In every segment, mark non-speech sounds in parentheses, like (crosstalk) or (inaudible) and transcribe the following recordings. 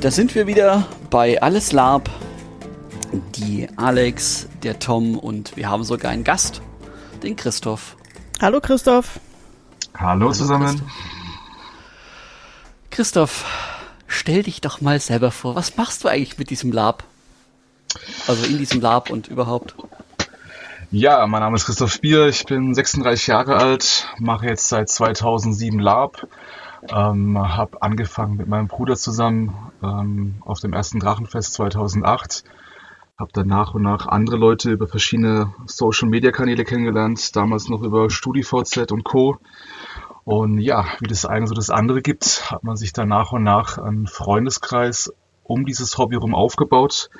Und da sind wir wieder bei Alles Lab. Die Alex, der Tom und wir haben sogar einen Gast, den Christoph. Hallo Christoph. Hallo, Hallo zusammen. Christoph. Christoph, stell dich doch mal selber vor. Was machst du eigentlich mit diesem Lab? Also in diesem Lab und überhaupt. Ja, mein Name ist Christoph Bier, ich bin 36 Jahre alt, mache jetzt seit 2007 Lab, ähm, habe angefangen mit meinem Bruder zusammen ähm, auf dem ersten Drachenfest 2008, habe dann nach und nach andere Leute über verschiedene Social-Media-Kanäle kennengelernt, damals noch über StudiVZ und Co. Und ja, wie das eine so das andere gibt, hat man sich dann nach und nach einen Freundeskreis um dieses Hobby herum aufgebaut,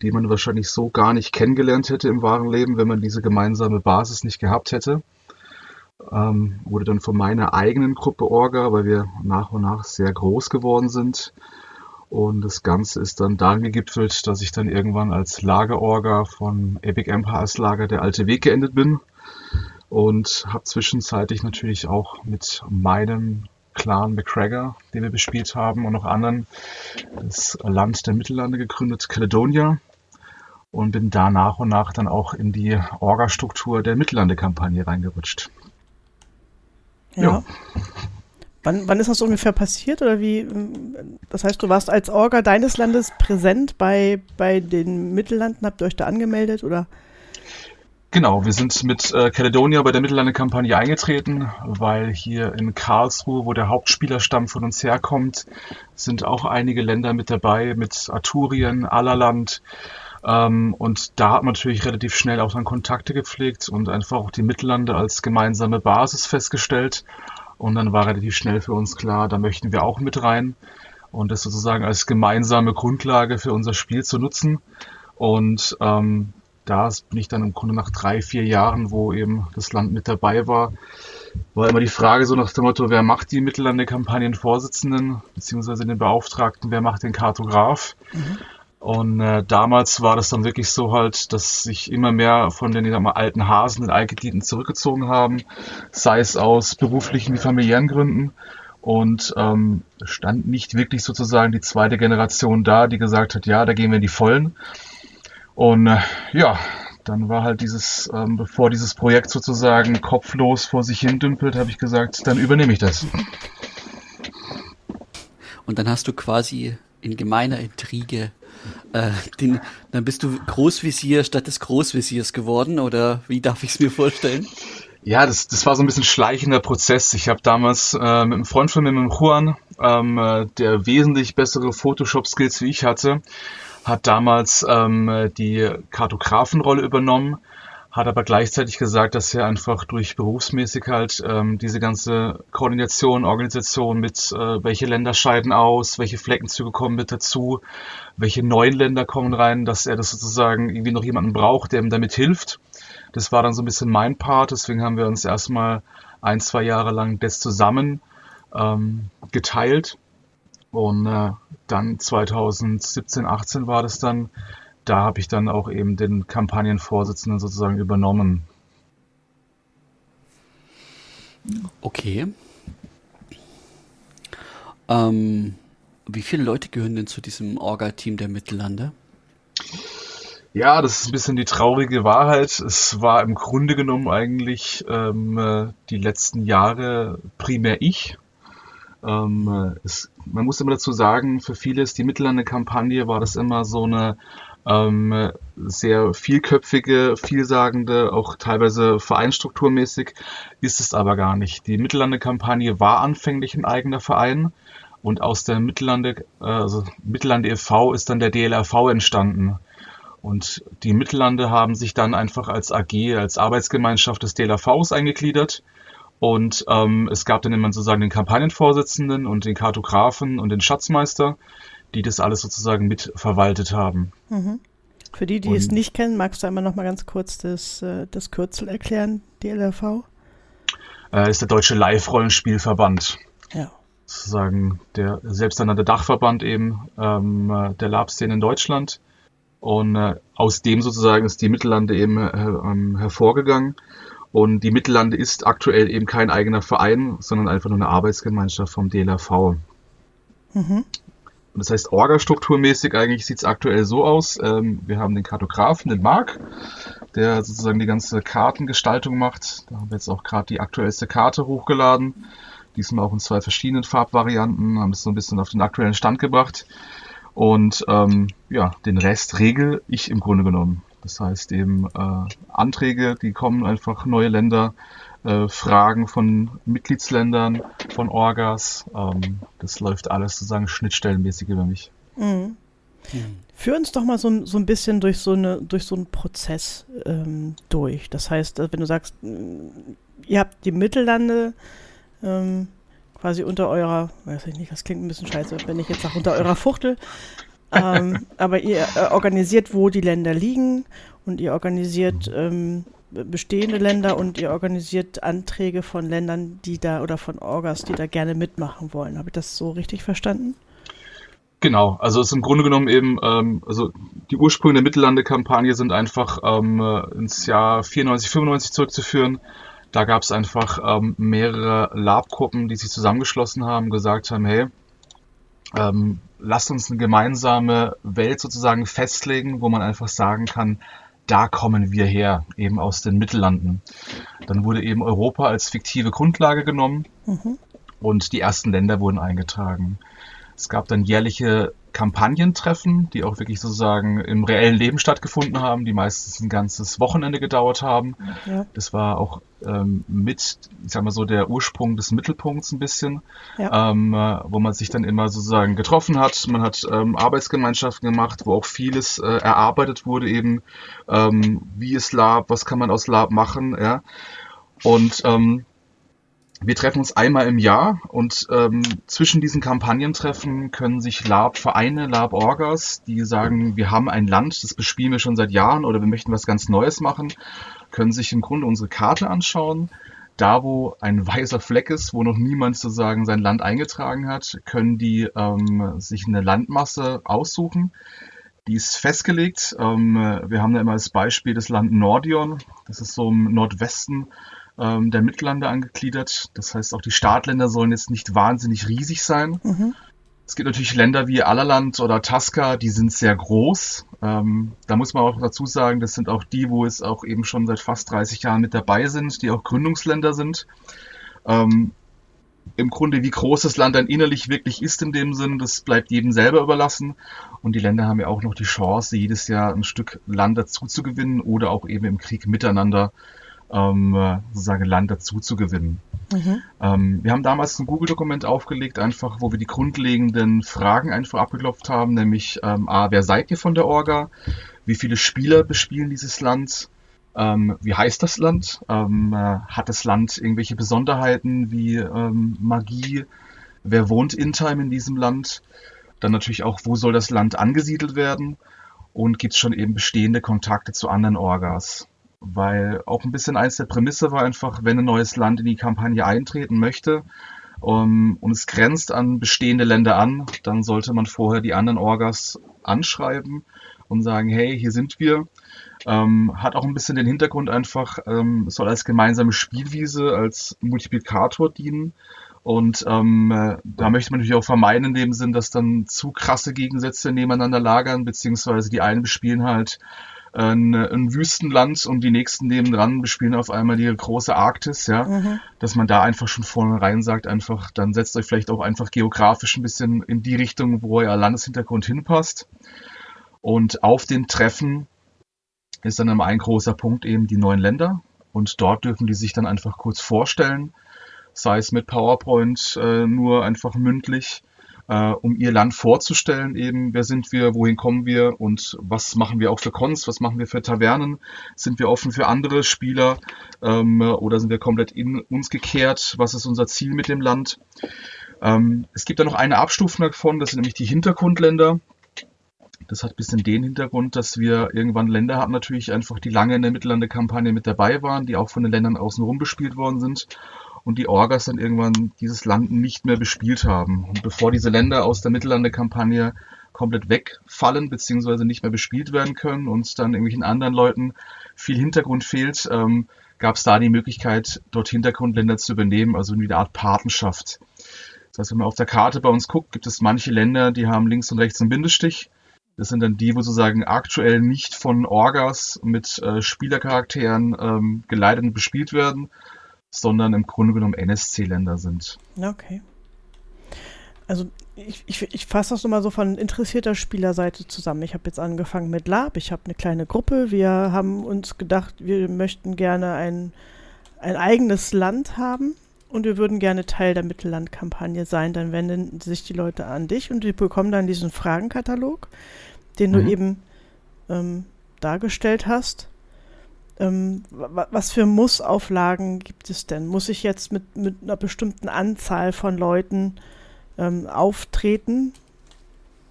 die man wahrscheinlich so gar nicht kennengelernt hätte im wahren Leben, wenn man diese gemeinsame Basis nicht gehabt hätte. Ähm, wurde dann von meiner eigenen Gruppe Orga, weil wir nach und nach sehr groß geworden sind. Und das Ganze ist dann darin gegipfelt, dass ich dann irgendwann als Lagerorga von Epic Empires Lager der alte Weg geendet bin und habe zwischenzeitlich natürlich auch mit meinem Clan McGregor, den wir bespielt haben, und noch anderen das Land der Mittellande gegründet, Caledonia. Und bin da nach und nach dann auch in die Orga-Struktur der Mittellande-Kampagne reingerutscht. Ja. ja. Wann, wann ist das ungefähr passiert oder wie? Das heißt, du warst als Orga deines Landes präsent bei, bei den Mittellanden, habt ihr euch da angemeldet oder? Genau, wir sind mit äh, Caledonia bei der Mittellande-Kampagne eingetreten, weil hier in Karlsruhe, wo der Hauptspielerstamm von uns herkommt, sind auch einige Länder mit dabei, mit Arturien, Allerland. Ähm, und da hat man natürlich relativ schnell auch dann Kontakte gepflegt und einfach auch die Mittellande als gemeinsame Basis festgestellt. Und dann war relativ schnell für uns klar, da möchten wir auch mit rein und das sozusagen als gemeinsame Grundlage für unser Spiel zu nutzen. Und ähm, da bin ich dann im Grunde nach drei, vier Jahren, wo eben das Land mit dabei war, war immer die Frage so nach dem Motto, wer macht die Mittellande-Kampagnenvorsitzenden, beziehungsweise den Beauftragten, wer macht den Kartograf? Mhm. Und äh, damals war das dann wirklich so halt, dass sich immer mehr von den mal, alten Hasen, den Altgedienten zurückgezogen haben, sei es aus beruflichen wie familiären Gründen. Und ähm, stand nicht wirklich sozusagen die zweite Generation da, die gesagt hat, ja, da gehen wir in die Vollen. Und äh, ja, dann war halt dieses, ähm, bevor dieses Projekt sozusagen kopflos vor sich hin dümpelt, habe ich gesagt, dann übernehme ich das. Und dann hast du quasi in gemeiner Intrige äh, den, dann bist du Großvisier statt des Großvisiers geworden oder wie darf ich es mir vorstellen? Ja, das, das war so ein bisschen schleichender Prozess. Ich habe damals äh, mit einem Freund von mir, mit dem Juan, ähm, äh, der wesentlich bessere Photoshop-Skills wie ich hatte, hat damals ähm, die Kartografenrolle übernommen, hat aber gleichzeitig gesagt, dass er einfach durch berufsmäßig halt ähm, diese ganze Koordination, Organisation mit, äh, welche Länder scheiden aus, welche Fleckenzüge kommen mit dazu, welche neuen Länder kommen rein, dass er das sozusagen irgendwie noch jemanden braucht, der ihm damit hilft. Das war dann so ein bisschen mein Part, deswegen haben wir uns erstmal ein, zwei Jahre lang das zusammen ähm, geteilt. Und äh, dann 2017, 18 war das dann, da habe ich dann auch eben den Kampagnenvorsitzenden sozusagen übernommen. Okay. Ähm, wie viele Leute gehören denn zu diesem Orga-Team der Mittellande? Ja, das ist ein bisschen die traurige Wahrheit. Es war im Grunde genommen eigentlich ähm, äh, die letzten Jahre primär ich. Ähm, es, man muss immer dazu sagen, für viele ist die Mittellande-Kampagne war das immer so eine ähm, sehr vielköpfige, vielsagende, auch teilweise vereinstrukturmäßig, ist es aber gar nicht. Die Mittellande-Kampagne war anfänglich ein eigener Verein und aus der Mittellande, also Mittellande e.V. ist dann der DLRV entstanden. Und die Mittellande haben sich dann einfach als AG, als Arbeitsgemeinschaft des DLRVs eingegliedert und ähm, es gab dann immer sozusagen den Kampagnenvorsitzenden und den Kartografen und den Schatzmeister, die das alles sozusagen mitverwaltet haben. Mhm. Für die, die und, es nicht kennen, magst du einmal noch mal ganz kurz das, äh, das Kürzel erklären, DLRV? Äh, ist der Deutsche Live-Rollenspielverband. Ja. Sozusagen der selbsternannte Dachverband eben ähm, äh, der Lab-Szene in Deutschland. Und äh, aus dem sozusagen ist die Mittellande eben äh, ähm, hervorgegangen. Und die Mittellande ist aktuell eben kein eigener Verein, sondern einfach nur eine Arbeitsgemeinschaft vom DLRV. Mhm. Das heißt, orgastrukturmäßig eigentlich sieht es aktuell so aus. Ähm, wir haben den Kartografen, den Mark, der sozusagen die ganze Kartengestaltung macht. Da haben wir jetzt auch gerade die aktuellste Karte hochgeladen. Diesmal auch in zwei verschiedenen Farbvarianten, haben es so ein bisschen auf den aktuellen Stand gebracht. Und ähm, ja, den Rest regel ich im Grunde genommen. Das heißt eben äh, Anträge, die kommen einfach neue Länder, äh, Fragen von Mitgliedsländern, von Orgas. Ähm, das läuft alles sozusagen schnittstellenmäßig über mich. Mhm. Führ uns doch mal so, so ein bisschen durch so, eine, durch so einen Prozess ähm, durch. Das heißt, äh, wenn du sagst, ihr habt die Mittellande ähm, quasi unter eurer, weiß ich nicht, das klingt ein bisschen scheiße, wenn ich jetzt sage, unter eurer Fuchtel. ähm, (laughs) aber ihr äh, organisiert, wo die Länder liegen und ihr organisiert ähm, bestehende Länder und ihr organisiert Anträge von Ländern, die da oder von Orgas, die da gerne mitmachen wollen. Habe ich das so richtig verstanden? Genau, also es ist im Grunde genommen eben, ähm, also die Ursprünge der Mittellande-Kampagne sind einfach ähm, ins Jahr 94, 95 zurückzuführen. Da gab es einfach ähm, mehrere Lab-Gruppen, die sich zusammengeschlossen haben, gesagt haben, hey, ähm, lasst uns eine gemeinsame Welt sozusagen festlegen, wo man einfach sagen kann, da kommen wir her, eben aus den Mittellanden. Dann wurde eben Europa als fiktive Grundlage genommen mhm. und die ersten Länder wurden eingetragen. Es gab dann jährliche Kampagnentreffen, die auch wirklich sozusagen im reellen Leben stattgefunden haben, die meistens ein ganzes Wochenende gedauert haben. Ja. Das war auch ähm, mit, ich sag mal so, der Ursprung des Mittelpunkts ein bisschen, ja. ähm, äh, wo man sich dann immer sozusagen getroffen hat. Man hat ähm, Arbeitsgemeinschaften gemacht, wo auch vieles äh, erarbeitet wurde, eben ähm, wie ist Lab, was kann man aus Lab machen, ja. Und ähm, wir treffen uns einmal im Jahr und ähm, zwischen diesen Kampagnentreffen können sich Lab-Vereine, Lab-Orgas, die sagen, wir haben ein Land, das bespielen wir schon seit Jahren oder wir möchten was ganz Neues machen, können sich im Grunde unsere Karte anschauen. Da, wo ein weißer Fleck ist, wo noch niemand sozusagen sein Land eingetragen hat, können die ähm, sich eine Landmasse aussuchen. Die ist festgelegt. Ähm, wir haben da immer als Beispiel das Land Nordion. Das ist so im Nordwesten ähm, der Mittellande angegliedert. Das heißt, auch die Startländer sollen jetzt nicht wahnsinnig riesig sein. Mhm. Es gibt natürlich Länder wie Allerland oder Tasca, die sind sehr groß. Ähm, da muss man auch dazu sagen, das sind auch die, wo es auch eben schon seit fast 30 Jahren mit dabei sind, die auch Gründungsländer sind. Ähm, Im Grunde, wie groß das Land dann innerlich wirklich ist in dem Sinn, das bleibt jedem selber überlassen. Und die Länder haben ja auch noch die Chance, jedes Jahr ein Stück Land dazu zu gewinnen oder auch eben im Krieg miteinander ähm, sozusagen Land dazu zu gewinnen. Mhm. Ähm, wir haben damals ein Google-Dokument aufgelegt, einfach, wo wir die grundlegenden Fragen einfach abgeklopft haben, nämlich ähm, A, wer seid ihr von der Orga? Wie viele Spieler bespielen dieses Land? Ähm, wie heißt das Land? Ähm, äh, hat das Land irgendwelche Besonderheiten wie ähm, Magie? Wer wohnt in Time in diesem Land? Dann natürlich auch, wo soll das Land angesiedelt werden? Und gibt es schon eben bestehende Kontakte zu anderen Orgas? Weil auch ein bisschen eins der Prämisse war einfach, wenn ein neues Land in die Kampagne eintreten möchte um, und es grenzt an bestehende Länder an, dann sollte man vorher die anderen Orgas anschreiben und sagen, hey, hier sind wir. Ähm, hat auch ein bisschen den Hintergrund einfach, ähm, soll als gemeinsame Spielwiese, als Multiplikator dienen. Und ähm, äh, da möchte man natürlich auch vermeiden in dem Sinn, dass dann zu krasse Gegensätze nebeneinander lagern, beziehungsweise die einen bespielen halt ein, ein Wüstenland und die nächsten nebendran bespielen auf einmal die große Arktis, ja, mhm. dass man da einfach schon vornherein sagt, einfach, dann setzt euch vielleicht auch einfach geografisch ein bisschen in die Richtung, wo euer Landeshintergrund hinpasst. Und auf den Treffen ist dann immer ein großer Punkt eben die neuen Länder und dort dürfen die sich dann einfach kurz vorstellen, sei es mit PowerPoint äh, nur einfach mündlich äh, um ihr Land vorzustellen, eben. Wer sind wir, wohin kommen wir? Und was machen wir auch für Cons, was machen wir für Tavernen, sind wir offen für andere Spieler? Ähm, oder sind wir komplett in uns gekehrt, was ist unser Ziel mit dem Land. Ähm, es gibt da noch eine Abstufung davon, das sind nämlich die Hintergrundländer. Das hat ein bisschen den Hintergrund, dass wir irgendwann Länder hatten, natürlich einfach, die lange in der Mittellande-Kampagne mit dabei waren, die auch von den Ländern außenrum bespielt worden sind und die Orgas dann irgendwann dieses Land nicht mehr bespielt haben. Und bevor diese Länder aus der Mittellande-Kampagne komplett wegfallen beziehungsweise nicht mehr bespielt werden können und dann irgendwelchen anderen Leuten viel Hintergrund fehlt, ähm, gab es da die Möglichkeit, dort Hintergrundländer zu übernehmen, also wie eine Art Patenschaft. Das heißt, wenn man auf der Karte bei uns guckt, gibt es manche Länder, die haben links und rechts einen Bindestrich. Das sind dann die, wo sozusagen aktuell nicht von Orgas mit äh, Spielercharakteren ähm, geleitet und bespielt werden, sondern im Grunde genommen NSC-Länder sind. Okay. Also ich, ich, ich fasse das nochmal so von interessierter Spielerseite zusammen. Ich habe jetzt angefangen mit Lab, ich habe eine kleine Gruppe. Wir haben uns gedacht, wir möchten gerne ein, ein eigenes Land haben und wir würden gerne Teil der Mittellandkampagne sein. Dann wenden sich die Leute an dich und die bekommen dann diesen Fragenkatalog, den mhm. du eben ähm, dargestellt hast. Ähm, was für Mussauflagen gibt es denn? Muss ich jetzt mit, mit einer bestimmten Anzahl von Leuten ähm, auftreten?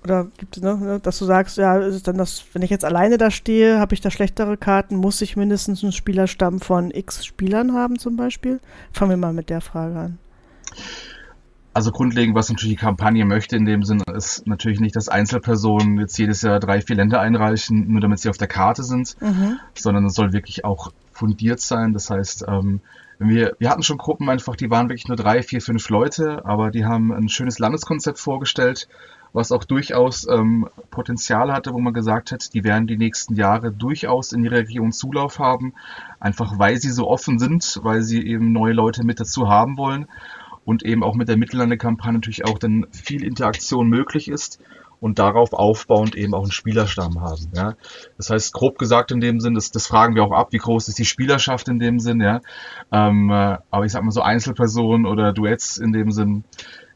Oder gibt es, ne, ne, dass du sagst, ja, ist es dann das, wenn ich jetzt alleine da stehe, habe ich da schlechtere Karten, muss ich mindestens einen Spielerstamm von X Spielern haben zum Beispiel? Fangen wir mal mit der Frage an. Also grundlegend, was natürlich die Kampagne möchte in dem Sinne, ist natürlich nicht, dass Einzelpersonen jetzt jedes Jahr drei, vier Länder einreichen, nur damit sie auf der Karte sind, mhm. sondern es soll wirklich auch fundiert sein. Das heißt, ähm, wir, wir hatten schon Gruppen einfach, die waren wirklich nur drei, vier, fünf Leute, aber die haben ein schönes Landeskonzept vorgestellt, was auch durchaus ähm, Potenzial hatte, wo man gesagt hat, die werden die nächsten Jahre durchaus in ihrer Region Zulauf haben, einfach weil sie so offen sind, weil sie eben neue Leute mit dazu haben wollen und eben auch mit der Mittellande-Kampagne natürlich auch dann viel Interaktion möglich ist und darauf aufbauend eben auch einen Spielerstamm haben. Ja. Das heißt, grob gesagt in dem Sinn, das, das fragen wir auch ab, wie groß ist die Spielerschaft in dem Sinn, ja. Ähm, äh, aber ich sag mal so Einzelpersonen oder Duets in dem Sinn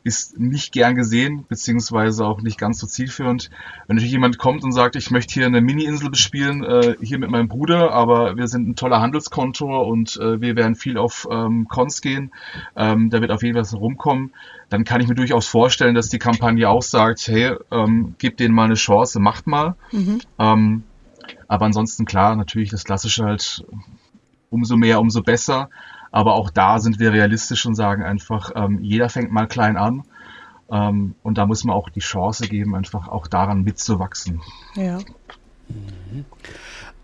ist nicht gern gesehen, beziehungsweise auch nicht ganz so zielführend. Wenn natürlich jemand kommt und sagt, ich möchte hier eine Mini-Insel bespielen, äh, hier mit meinem Bruder, aber wir sind ein toller Handelskontor und äh, wir werden viel auf ähm, Cons gehen, ähm, da wird auf jeden Fall rumkommen, dann kann ich mir durchaus vorstellen, dass die Kampagne auch sagt, hey, ähm, gebt denen mal eine Chance, macht mal. Mhm. Ähm, aber ansonsten klar, natürlich das Klassische halt, umso mehr, umso besser. Aber auch da sind wir realistisch und sagen einfach, ähm, jeder fängt mal klein an. Ähm, und da muss man auch die Chance geben, einfach auch daran mitzuwachsen. Ja. Mhm.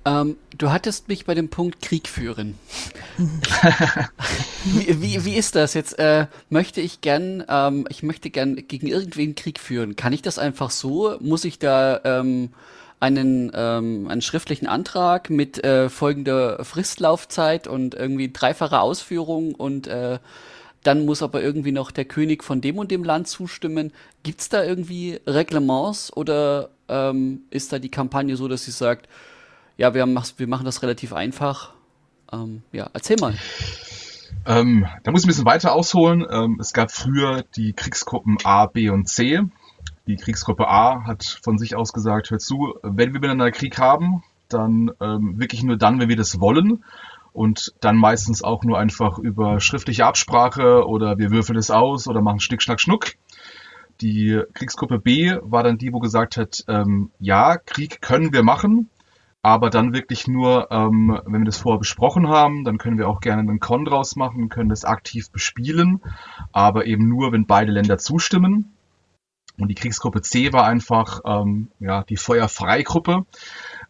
Ähm, du hattest mich bei dem Punkt Krieg führen. (laughs) wie, wie, wie, ist das jetzt? Äh, möchte ich gern, ähm, ich möchte gern gegen irgendwen Krieg führen. Kann ich das einfach so? Muss ich da ähm, einen, ähm, einen schriftlichen Antrag mit äh, folgender Fristlaufzeit und irgendwie dreifacher Ausführung und äh, dann muss aber irgendwie noch der König von dem und dem Land zustimmen. Gibt es da irgendwie Reglements oder ähm, ist da die Kampagne so, dass sie sagt, ja, wir, haben, wir machen das relativ einfach? Ähm, ja, erzähl mal. Ähm, da muss ich ein bisschen weiter ausholen. Ähm, es gab früher die Kriegsgruppen A, B und C. Die Kriegsgruppe A hat von sich aus gesagt, hör zu, wenn wir miteinander Krieg haben, dann ähm, wirklich nur dann, wenn wir das wollen und dann meistens auch nur einfach über schriftliche Absprache oder wir würfeln es aus oder machen Schnick, Schnack, Schnuck. Die Kriegsgruppe B war dann die, wo gesagt hat, ähm, ja, Krieg können wir machen, aber dann wirklich nur, ähm, wenn wir das vorher besprochen haben, dann können wir auch gerne einen Con draus machen, können das aktiv bespielen, aber eben nur, wenn beide Länder zustimmen. Und die Kriegsgruppe C war einfach ähm, ja, die Feuerfreigruppe.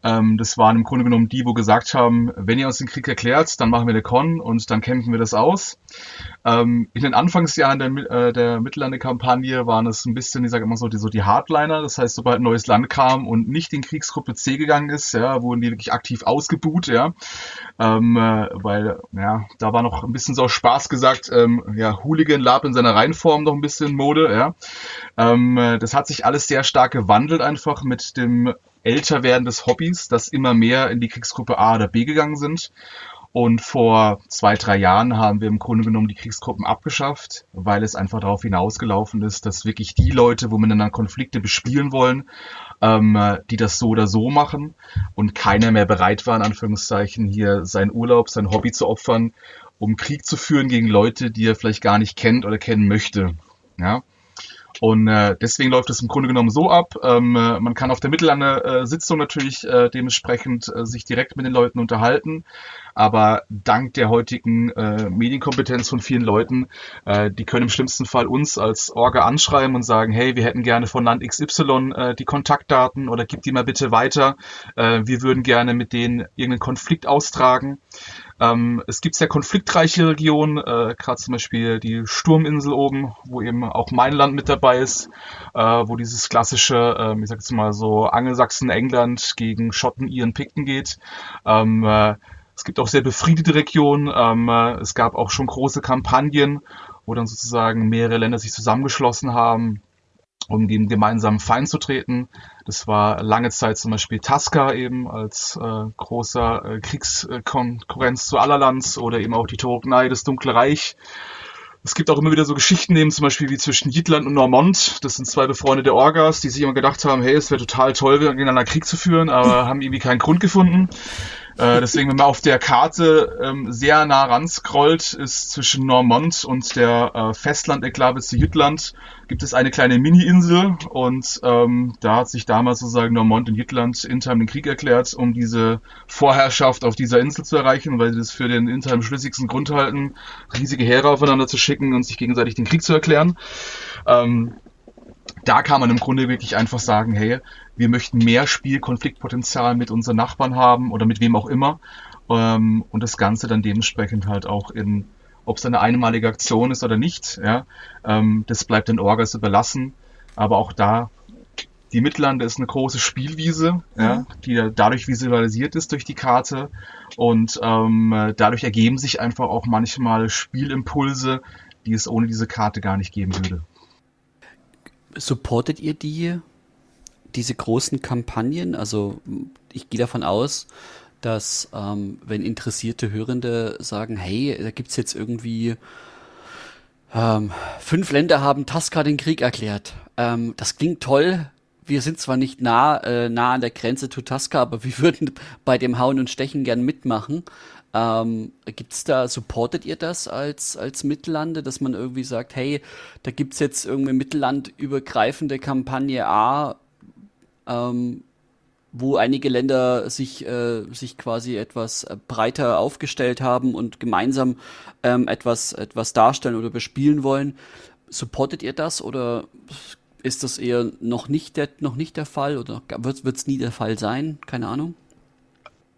Ähm, das waren im Grunde genommen die, wo gesagt haben, wenn ihr uns den Krieg erklärt, dann machen wir eine Con und dann kämpfen wir das aus. Ähm, in den Anfangsjahren der, äh, der Mittellande-Kampagne waren es ein bisschen, ich sage immer so, die, so die Hardliner. Das heißt, sobald ein neues Land kam und nicht in Kriegsgruppe C gegangen ist, ja, wurden die wirklich aktiv ausgebuht, ja. Ähm, äh, weil, ja, da war noch ein bisschen so Spaß gesagt, ähm, ja, Hooligan Lab in seiner Reihenform noch ein bisschen Mode, ja. Ähm, äh, das hat sich alles sehr stark gewandelt einfach mit dem Älterwerden des Hobbys, dass immer mehr in die Kriegsgruppe A oder B gegangen sind. Und vor zwei, drei Jahren haben wir im Grunde genommen die Kriegsgruppen abgeschafft, weil es einfach darauf hinausgelaufen ist, dass wirklich die Leute, wo miteinander Konflikte bespielen wollen, ähm, die das so oder so machen und keiner mehr bereit war, in Anführungszeichen, hier seinen Urlaub, sein Hobby zu opfern, um Krieg zu führen gegen Leute, die er vielleicht gar nicht kennt oder kennen möchte. Ja. Und äh, deswegen läuft es im Grunde genommen so ab. Ähm, äh, man kann auf der Mittellande-Sitzung äh, natürlich äh, dementsprechend äh, sich direkt mit den Leuten unterhalten. Aber dank der heutigen äh, Medienkompetenz von vielen Leuten, äh, die können im schlimmsten Fall uns als Orga anschreiben und sagen, hey, wir hätten gerne von Land XY äh, die Kontaktdaten oder gib die mal bitte weiter. Äh, wir würden gerne mit denen irgendeinen Konflikt austragen. Ähm, es gibt sehr konfliktreiche Regionen, äh, gerade zum Beispiel die Sturminsel oben, wo eben auch mein Land mit dabei ist, äh, wo dieses klassische, äh, ich sag jetzt mal so Angelsachsen, England gegen Schotten, Iren, Pikten geht. Ähm, äh, es gibt auch sehr befriedete Regionen. Ähm, äh, es gab auch schon große Kampagnen, wo dann sozusagen mehrere Länder sich zusammengeschlossen haben um gegen gemeinsamen Feind zu treten. Das war lange Zeit zum Beispiel Tasca eben als äh, großer äh, Kriegskonkurrenz zu Allerlands oder eben auch die Torognei, das Dunkle Reich. Es gibt auch immer wieder so Geschichten eben zum Beispiel wie zwischen Jitland und Normont. Das sind zwei befreundete Orgas, die sich immer gedacht haben, hey, es wäre total toll, gegeneinander Krieg zu führen, aber haben irgendwie keinen Grund gefunden. Äh, deswegen, wenn man auf der Karte ähm, sehr nah ran scrollt, ist zwischen Normont und der äh, Festland-Enklave zu Jütland gibt es eine kleine Mini-Insel und ähm, da hat sich damals sozusagen Normont und Jütland intern den Krieg erklärt, um diese Vorherrschaft auf dieser Insel zu erreichen, weil sie das für den intern schlüssigsten Grund halten, riesige Heere aufeinander zu schicken und sich gegenseitig den Krieg zu erklären. Ähm, da kann man im Grunde wirklich einfach sagen, hey, wir möchten mehr Spielkonfliktpotenzial mit unseren Nachbarn haben oder mit wem auch immer ähm, und das Ganze dann dementsprechend halt auch in, ob es eine einmalige Aktion ist oder nicht, ja, ähm, das bleibt den Orgas überlassen, aber auch da die Mittellande ist eine große Spielwiese, ja, mhm. die dadurch visualisiert ist durch die Karte. Und ähm, dadurch ergeben sich einfach auch manchmal Spielimpulse, die es ohne diese Karte gar nicht geben würde supportet ihr die, diese großen Kampagnen? Also ich gehe davon aus, dass ähm, wenn interessierte Hörende sagen, hey, da gibt es jetzt irgendwie ähm, fünf Länder haben Tasca den Krieg erklärt. Ähm, das klingt toll. Wir sind zwar nicht nah, äh, nah an der Grenze zu Tasca, aber wir (laughs) würden bei dem Hauen und Stechen gern mitmachen. Ähm, gibt's da, supportet ihr das als, als Mittellande, dass man irgendwie sagt, hey, da gibt's jetzt irgendwie mittellandübergreifende Kampagne A, ähm, wo einige Länder sich, äh, sich quasi etwas breiter aufgestellt haben und gemeinsam ähm, etwas, etwas darstellen oder bespielen wollen. Supportet ihr das oder ist das eher noch nicht der, noch nicht der Fall oder wird es nie der Fall sein? Keine Ahnung.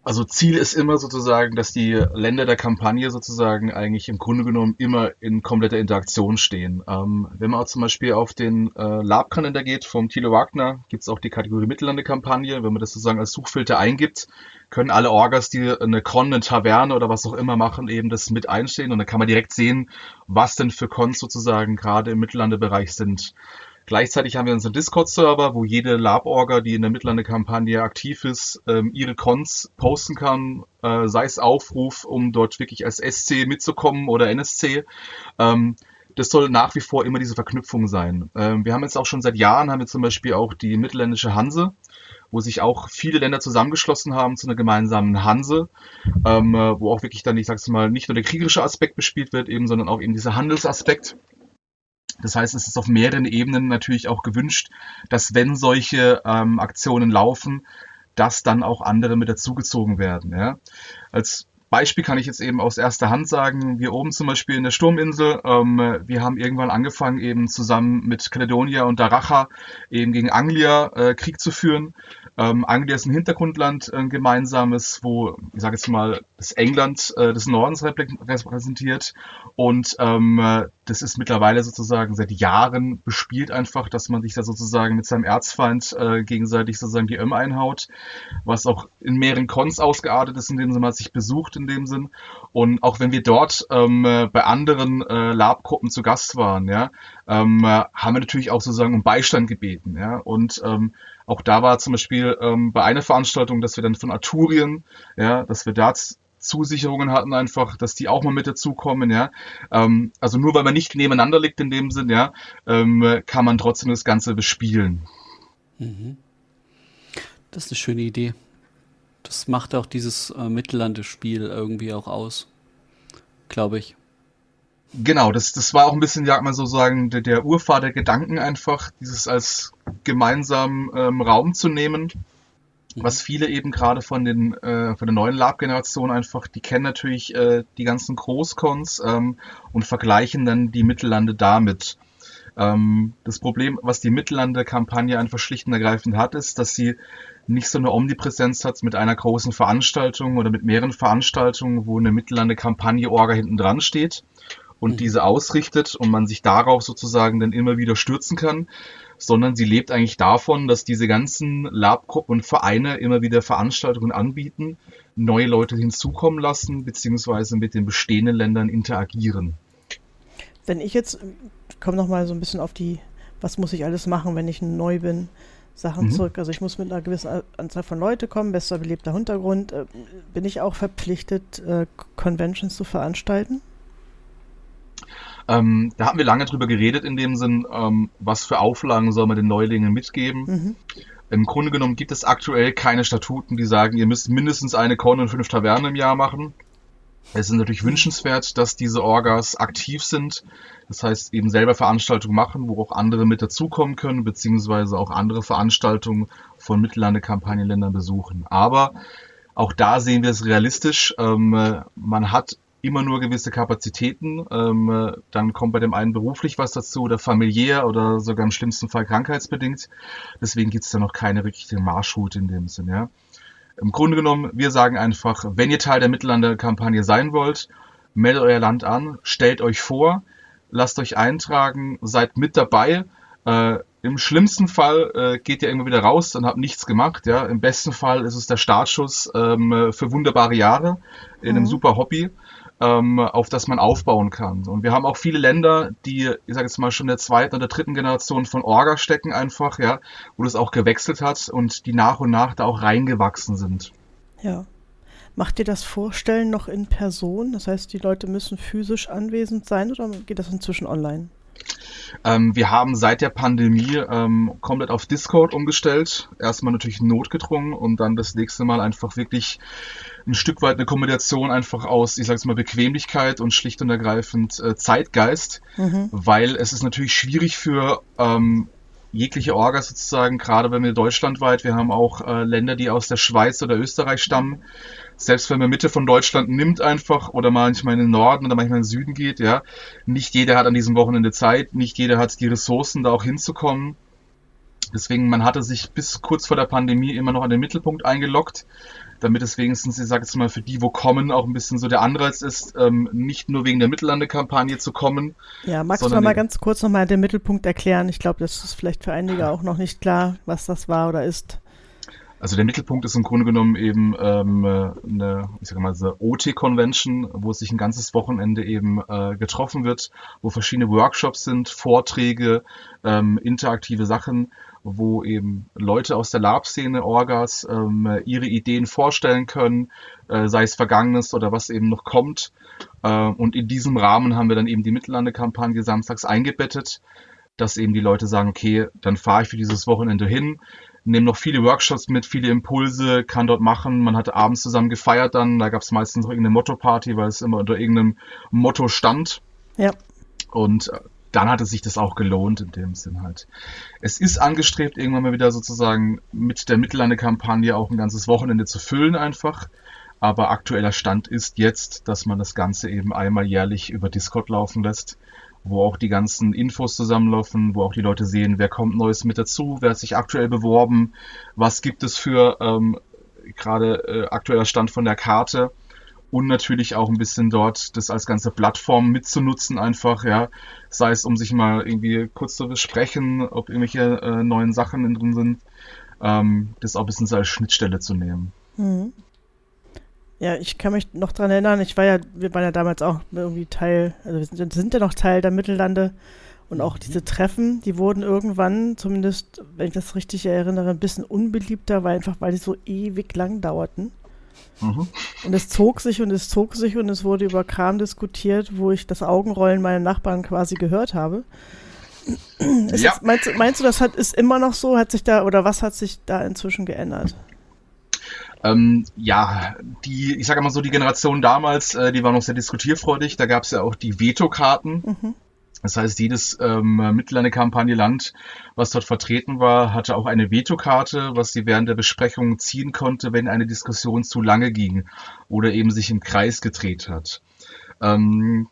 Also Ziel ist immer sozusagen, dass die Länder der Kampagne sozusagen eigentlich im Grunde genommen immer in kompletter Interaktion stehen. Ähm, wenn man auch zum Beispiel auf den äh, Lab-Kalender geht vom Thilo Wagner, gibt es auch die Kategorie Mittellande-Kampagne. Wenn man das sozusagen als Suchfilter eingibt, können alle Orgas, die eine Con, eine Taverne oder was auch immer machen, eben das mit einstehen und dann kann man direkt sehen, was denn für Cons sozusagen gerade im Mittellande-Bereich sind. Gleichzeitig haben wir unseren Discord-Server, wo jede Lab-Orga, die in der Mittellandekampagne aktiv ist, ähm, ihre Cons posten kann, äh, sei es Aufruf, um dort wirklich als SC mitzukommen oder NSC. Ähm, das soll nach wie vor immer diese Verknüpfung sein. Ähm, wir haben jetzt auch schon seit Jahren, haben wir zum Beispiel auch die mittelländische Hanse, wo sich auch viele Länder zusammengeschlossen haben zu einer gemeinsamen Hanse, ähm, äh, wo auch wirklich dann, ich sag's mal, nicht nur der kriegerische Aspekt bespielt wird, eben, sondern auch eben dieser Handelsaspekt. Das heißt, es ist auf mehreren Ebenen natürlich auch gewünscht, dass wenn solche ähm, Aktionen laufen, dass dann auch andere mit dazugezogen werden. Ja? Als Beispiel kann ich jetzt eben aus erster Hand sagen, wir oben zum Beispiel in der Sturminsel, ähm, wir haben irgendwann angefangen, eben zusammen mit Caledonia und Daracha eben gegen Anglia äh, Krieg zu führen. Ähm, Anglia ist ein Hintergrundland, ein gemeinsames, wo, ich sage jetzt mal, das England äh, des Nordens repräsentiert. Und ähm, das ist mittlerweile sozusagen seit Jahren bespielt einfach, dass man sich da sozusagen mit seinem Erzfeind äh, gegenseitig sozusagen die Öm einhaut, was auch in mehreren Cons ausgeartet ist, in dem Sinne, man sich besucht in dem Sinn. Und auch wenn wir dort ähm, bei anderen äh, Lab-Gruppen zu Gast waren, ja, ähm, haben wir natürlich auch sozusagen um Beistand gebeten, ja, und ähm, auch da war zum Beispiel ähm, bei einer Veranstaltung, dass wir dann von Arturien, ja, dass wir da Zusicherungen hatten einfach, dass die auch mal mit dazukommen, ja. Ähm, also nur weil man nicht nebeneinander liegt in dem Sinn, ja, ähm, kann man trotzdem das Ganze bespielen. Mhm. Das ist eine schöne Idee. Das macht auch dieses äh, Mittellandespiel irgendwie auch aus, glaube ich. Genau, das, das war auch ein bisschen, ja, man so sagen, der, der Urvater der Gedanken einfach, dieses als gemeinsamen ähm, Raum zu nehmen. Mhm. Was viele eben gerade von den äh, von der neuen Lab-Generation einfach, die kennen natürlich äh, die ganzen Großcons ähm, und vergleichen dann die Mittellande damit. Ähm, das Problem, was die Mittellande-Kampagne einfach schlicht und ergreifend hat, ist, dass sie nicht so eine Omnipräsenz hat mit einer großen Veranstaltung oder mit mehreren Veranstaltungen, wo eine Mittellande-Kampagne-Orga hinten dran steht und mhm. diese ausrichtet und man sich darauf sozusagen dann immer wieder stürzen kann, sondern sie lebt eigentlich davon, dass diese ganzen Labgruppen und Vereine immer wieder Veranstaltungen anbieten, neue Leute hinzukommen lassen, beziehungsweise mit den bestehenden Ländern interagieren. Wenn ich jetzt, komme noch mal so ein bisschen auf die, was muss ich alles machen, wenn ich neu bin, Sachen mhm. zurück. Also ich muss mit einer gewissen Anzahl von Leute kommen, besser belebter Hintergrund. Äh, bin ich auch verpflichtet, äh, Conventions zu veranstalten? Ähm, da hatten wir lange drüber geredet in dem Sinn, ähm, was für Auflagen soll man den Neulingen mitgeben. Mhm. Im Grunde genommen gibt es aktuell keine Statuten, die sagen, ihr müsst mindestens eine Korn und fünf Tavernen im Jahr machen. Es ist natürlich wünschenswert, dass diese Orgas aktiv sind. Das heißt, eben selber Veranstaltungen machen, wo auch andere mit dazukommen können, beziehungsweise auch andere Veranstaltungen von Mittellande-Kampagnenländern besuchen. Aber auch da sehen wir es realistisch. Ähm, man hat immer nur gewisse Kapazitäten. Ähm, dann kommt bei dem einen beruflich was dazu oder familiär oder sogar im schlimmsten Fall krankheitsbedingt. Deswegen gibt es da noch keine richtige Marschroute in dem Sinn. Ja. Im Grunde genommen, wir sagen einfach, wenn ihr Teil der Mittellande-Kampagne sein wollt, meldet euer Land an, stellt euch vor, lasst euch eintragen, seid mit dabei. Äh, Im schlimmsten Fall äh, geht ihr immer wieder raus und habt nichts gemacht. Ja, im besten Fall ist es der Startschuss ähm, für wunderbare Jahre in mhm. einem super Hobby auf das man aufbauen kann. Und wir haben auch viele Länder, die, ich sage jetzt mal, schon in der zweiten oder dritten Generation von Orga stecken einfach, ja, wo das auch gewechselt hat und die nach und nach da auch reingewachsen sind. Ja. Macht ihr das Vorstellen noch in Person? Das heißt, die Leute müssen physisch anwesend sein oder geht das inzwischen online? Ähm, wir haben seit der Pandemie ähm, komplett auf Discord umgestellt. Erstmal natürlich notgedrungen und dann das nächste Mal einfach wirklich ein Stück weit eine Kombination einfach aus, ich sag's mal, Bequemlichkeit und schlicht und ergreifend äh, Zeitgeist, mhm. weil es ist natürlich schwierig für ähm, jegliche Orga sozusagen, gerade wenn wir deutschlandweit, wir haben auch äh, Länder, die aus der Schweiz oder Österreich stammen, selbst wenn man Mitte von Deutschland nimmt einfach oder manchmal in den Norden oder manchmal in den Süden geht, ja, nicht jeder hat an diesem Wochenende Zeit, nicht jeder hat die Ressourcen, da auch hinzukommen. Deswegen, man hatte sich bis kurz vor der Pandemie immer noch an den Mittelpunkt eingeloggt, damit es wenigstens, ich sage jetzt mal, für die, wo kommen, auch ein bisschen so der Anreiz ist, ähm, nicht nur wegen der Mittellande-Kampagne zu kommen. Ja, magst du noch mal ganz kurz nochmal den Mittelpunkt erklären? Ich glaube, das ist vielleicht für einige auch noch nicht klar, was das war oder ist. Also der Mittelpunkt ist im Grunde genommen eben ähm, eine, ich sag mal, so OT-Convention, wo sich ein ganzes Wochenende eben äh, getroffen wird, wo verschiedene Workshops sind, Vorträge, ähm, interaktive Sachen, wo eben Leute aus der Lab-Szene, Orgas, ähm, ihre Ideen vorstellen können, äh, sei es Vergangenes oder was eben noch kommt. Äh, und in diesem Rahmen haben wir dann eben die Mittellande-Kampagne samstags eingebettet, dass eben die Leute sagen, okay, dann fahre ich für dieses Wochenende hin, nehme noch viele Workshops mit, viele Impulse, kann dort machen. Man hat abends zusammen gefeiert dann, da gab es meistens noch irgendeine Motto-Party, weil es immer unter irgendeinem Motto stand. Ja. Und äh, dann hat es sich das auch gelohnt in dem Sinn halt. Es ist angestrebt, irgendwann mal wieder sozusagen mit der Mittellande-Kampagne auch ein ganzes Wochenende zu füllen einfach. Aber aktueller Stand ist jetzt, dass man das Ganze eben einmal jährlich über Discord laufen lässt wo auch die ganzen Infos zusammenlaufen, wo auch die Leute sehen, wer kommt Neues mit dazu, wer hat sich aktuell beworben, was gibt es für ähm, gerade äh, aktueller Stand von der Karte und natürlich auch ein bisschen dort das als ganze Plattform mitzunutzen einfach, ja, sei es um sich mal irgendwie kurz zu besprechen, ob irgendwelche äh, neuen Sachen drin sind, ähm, das auch ein bisschen so als Schnittstelle zu nehmen. Mhm. Ja, ich kann mich noch dran erinnern, ich war ja, wir waren ja damals auch irgendwie Teil, also wir sind, sind ja noch Teil der Mittellande und auch diese Treffen, die wurden irgendwann, zumindest, wenn ich das richtig erinnere, ein bisschen unbeliebter, weil einfach, weil die so ewig lang dauerten. Mhm. Und es zog sich und es zog sich und es wurde über Kram diskutiert, wo ich das Augenrollen meiner Nachbarn quasi gehört habe. Ja. Jetzt, meinst, meinst, du, das hat, ist immer noch so? Hat sich da, oder was hat sich da inzwischen geändert? Ähm, ja, die, ich sage mal so, die Generation damals, äh, die war noch sehr diskutierfreudig. Da gab es ja auch die Veto-Karten. Mhm. Das heißt, jedes ähm, Mittellandekampagne-Land, was dort vertreten war, hatte auch eine Vetokarte, was sie während der Besprechung ziehen konnte, wenn eine Diskussion zu lange ging oder eben sich im Kreis gedreht hat. Ähm,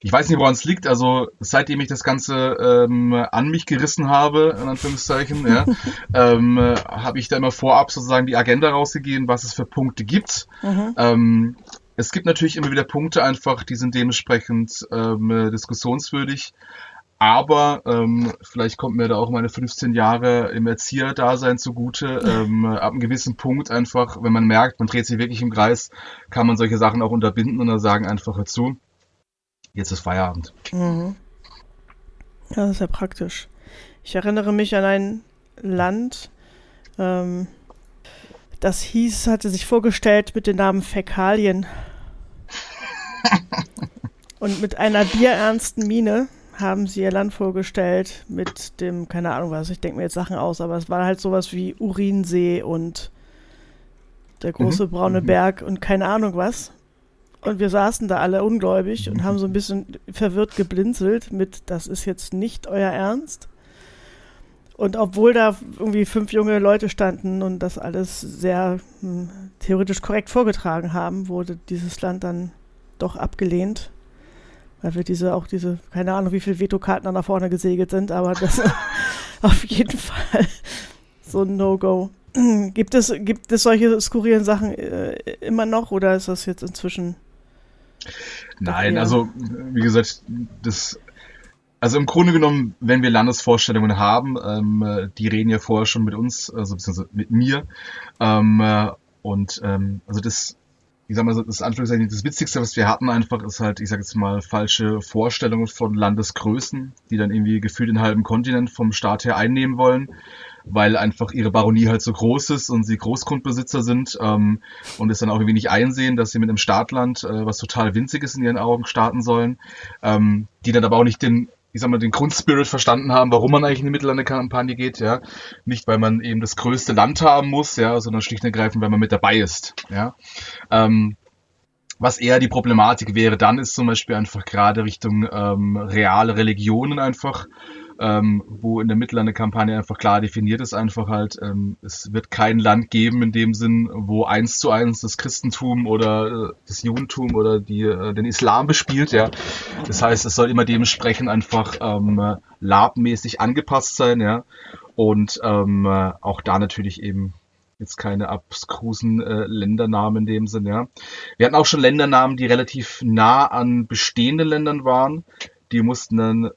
ich weiß nicht, woran es liegt. Also seitdem ich das Ganze ähm, an mich gerissen habe, in Anführungszeichen, ja, (laughs) ähm, habe ich da immer vorab sozusagen die Agenda rausgegeben, was es für Punkte gibt. Mhm. Ähm, es gibt natürlich immer wieder Punkte einfach, die sind dementsprechend ähm, diskussionswürdig. Aber ähm, vielleicht kommt mir da auch meine 15 Jahre im Erzieherdasein zugute. Ähm, ab einem gewissen Punkt einfach, wenn man merkt, man dreht sich wirklich im Kreis, kann man solche Sachen auch unterbinden und dann sagen einfach dazu, jetzt ist Feierabend. Mhm. Ja, das ist ja praktisch. Ich erinnere mich an ein Land, ähm, das hieß, hatte sich vorgestellt mit dem Namen Fäkalien. Und mit einer bierernsten Miene haben sie ihr Land vorgestellt mit dem, keine Ahnung was, ich denke mir jetzt Sachen aus, aber es war halt sowas wie Urinsee und der große mhm. braune mhm. Berg und keine Ahnung was. Und wir saßen da alle ungläubig und haben so ein bisschen verwirrt geblinzelt mit, das ist jetzt nicht euer Ernst. Und obwohl da irgendwie fünf junge Leute standen und das alles sehr hm, theoretisch korrekt vorgetragen haben, wurde dieses Land dann doch abgelehnt. Weil wir diese, auch diese, keine Ahnung, wie viele Vetokarten da nach vorne gesegelt sind, aber das (laughs) auf jeden Fall so ein No-Go. (clears throat) gibt, es, gibt es solche skurrilen Sachen äh, immer noch oder ist das jetzt inzwischen? Nein, also wie gesagt, das also im Grunde genommen, wenn wir Landesvorstellungen haben, ähm, die reden ja vorher schon mit uns, also beziehungsweise mit mir. Ähm, äh, und ähm, also das ich sag mal das Anführungszeichen, das Witzigste, was wir hatten einfach, ist halt, ich sag jetzt mal, falsche Vorstellungen von Landesgrößen, die dann irgendwie gefühlt den halben Kontinent vom Staat her einnehmen wollen, weil einfach ihre Baronie halt so groß ist und sie Großgrundbesitzer sind ähm, und es dann auch irgendwie nicht einsehen, dass sie mit einem Staatland, äh, was total winzig ist in ihren Augen, starten sollen, ähm, die dann aber auch nicht den ich sag mal, den Grundspirit verstanden haben, warum man eigentlich in die Mittellandekampagne geht, ja. Nicht, weil man eben das größte Land haben muss, ja, sondern schlicht und ergreifend, weil man mit dabei ist, ja. Ähm, was eher die Problematik wäre, dann ist zum Beispiel einfach gerade Richtung ähm, reale Religionen einfach ähm, wo in der Mittellandekampagne einfach klar definiert ist, einfach halt, ähm, es wird kein Land geben in dem Sinn, wo eins zu eins das Christentum oder äh, das Judentum oder die, äh, den Islam bespielt, ja. Das heißt, es soll immer dementsprechend einfach ähm, labmäßig angepasst sein, ja. Und ähm, äh, auch da natürlich eben jetzt keine abskrusen äh, Ländernamen in dem Sinn, ja. Wir hatten auch schon Ländernamen, die relativ nah an bestehenden Ländern waren. Die mussten dann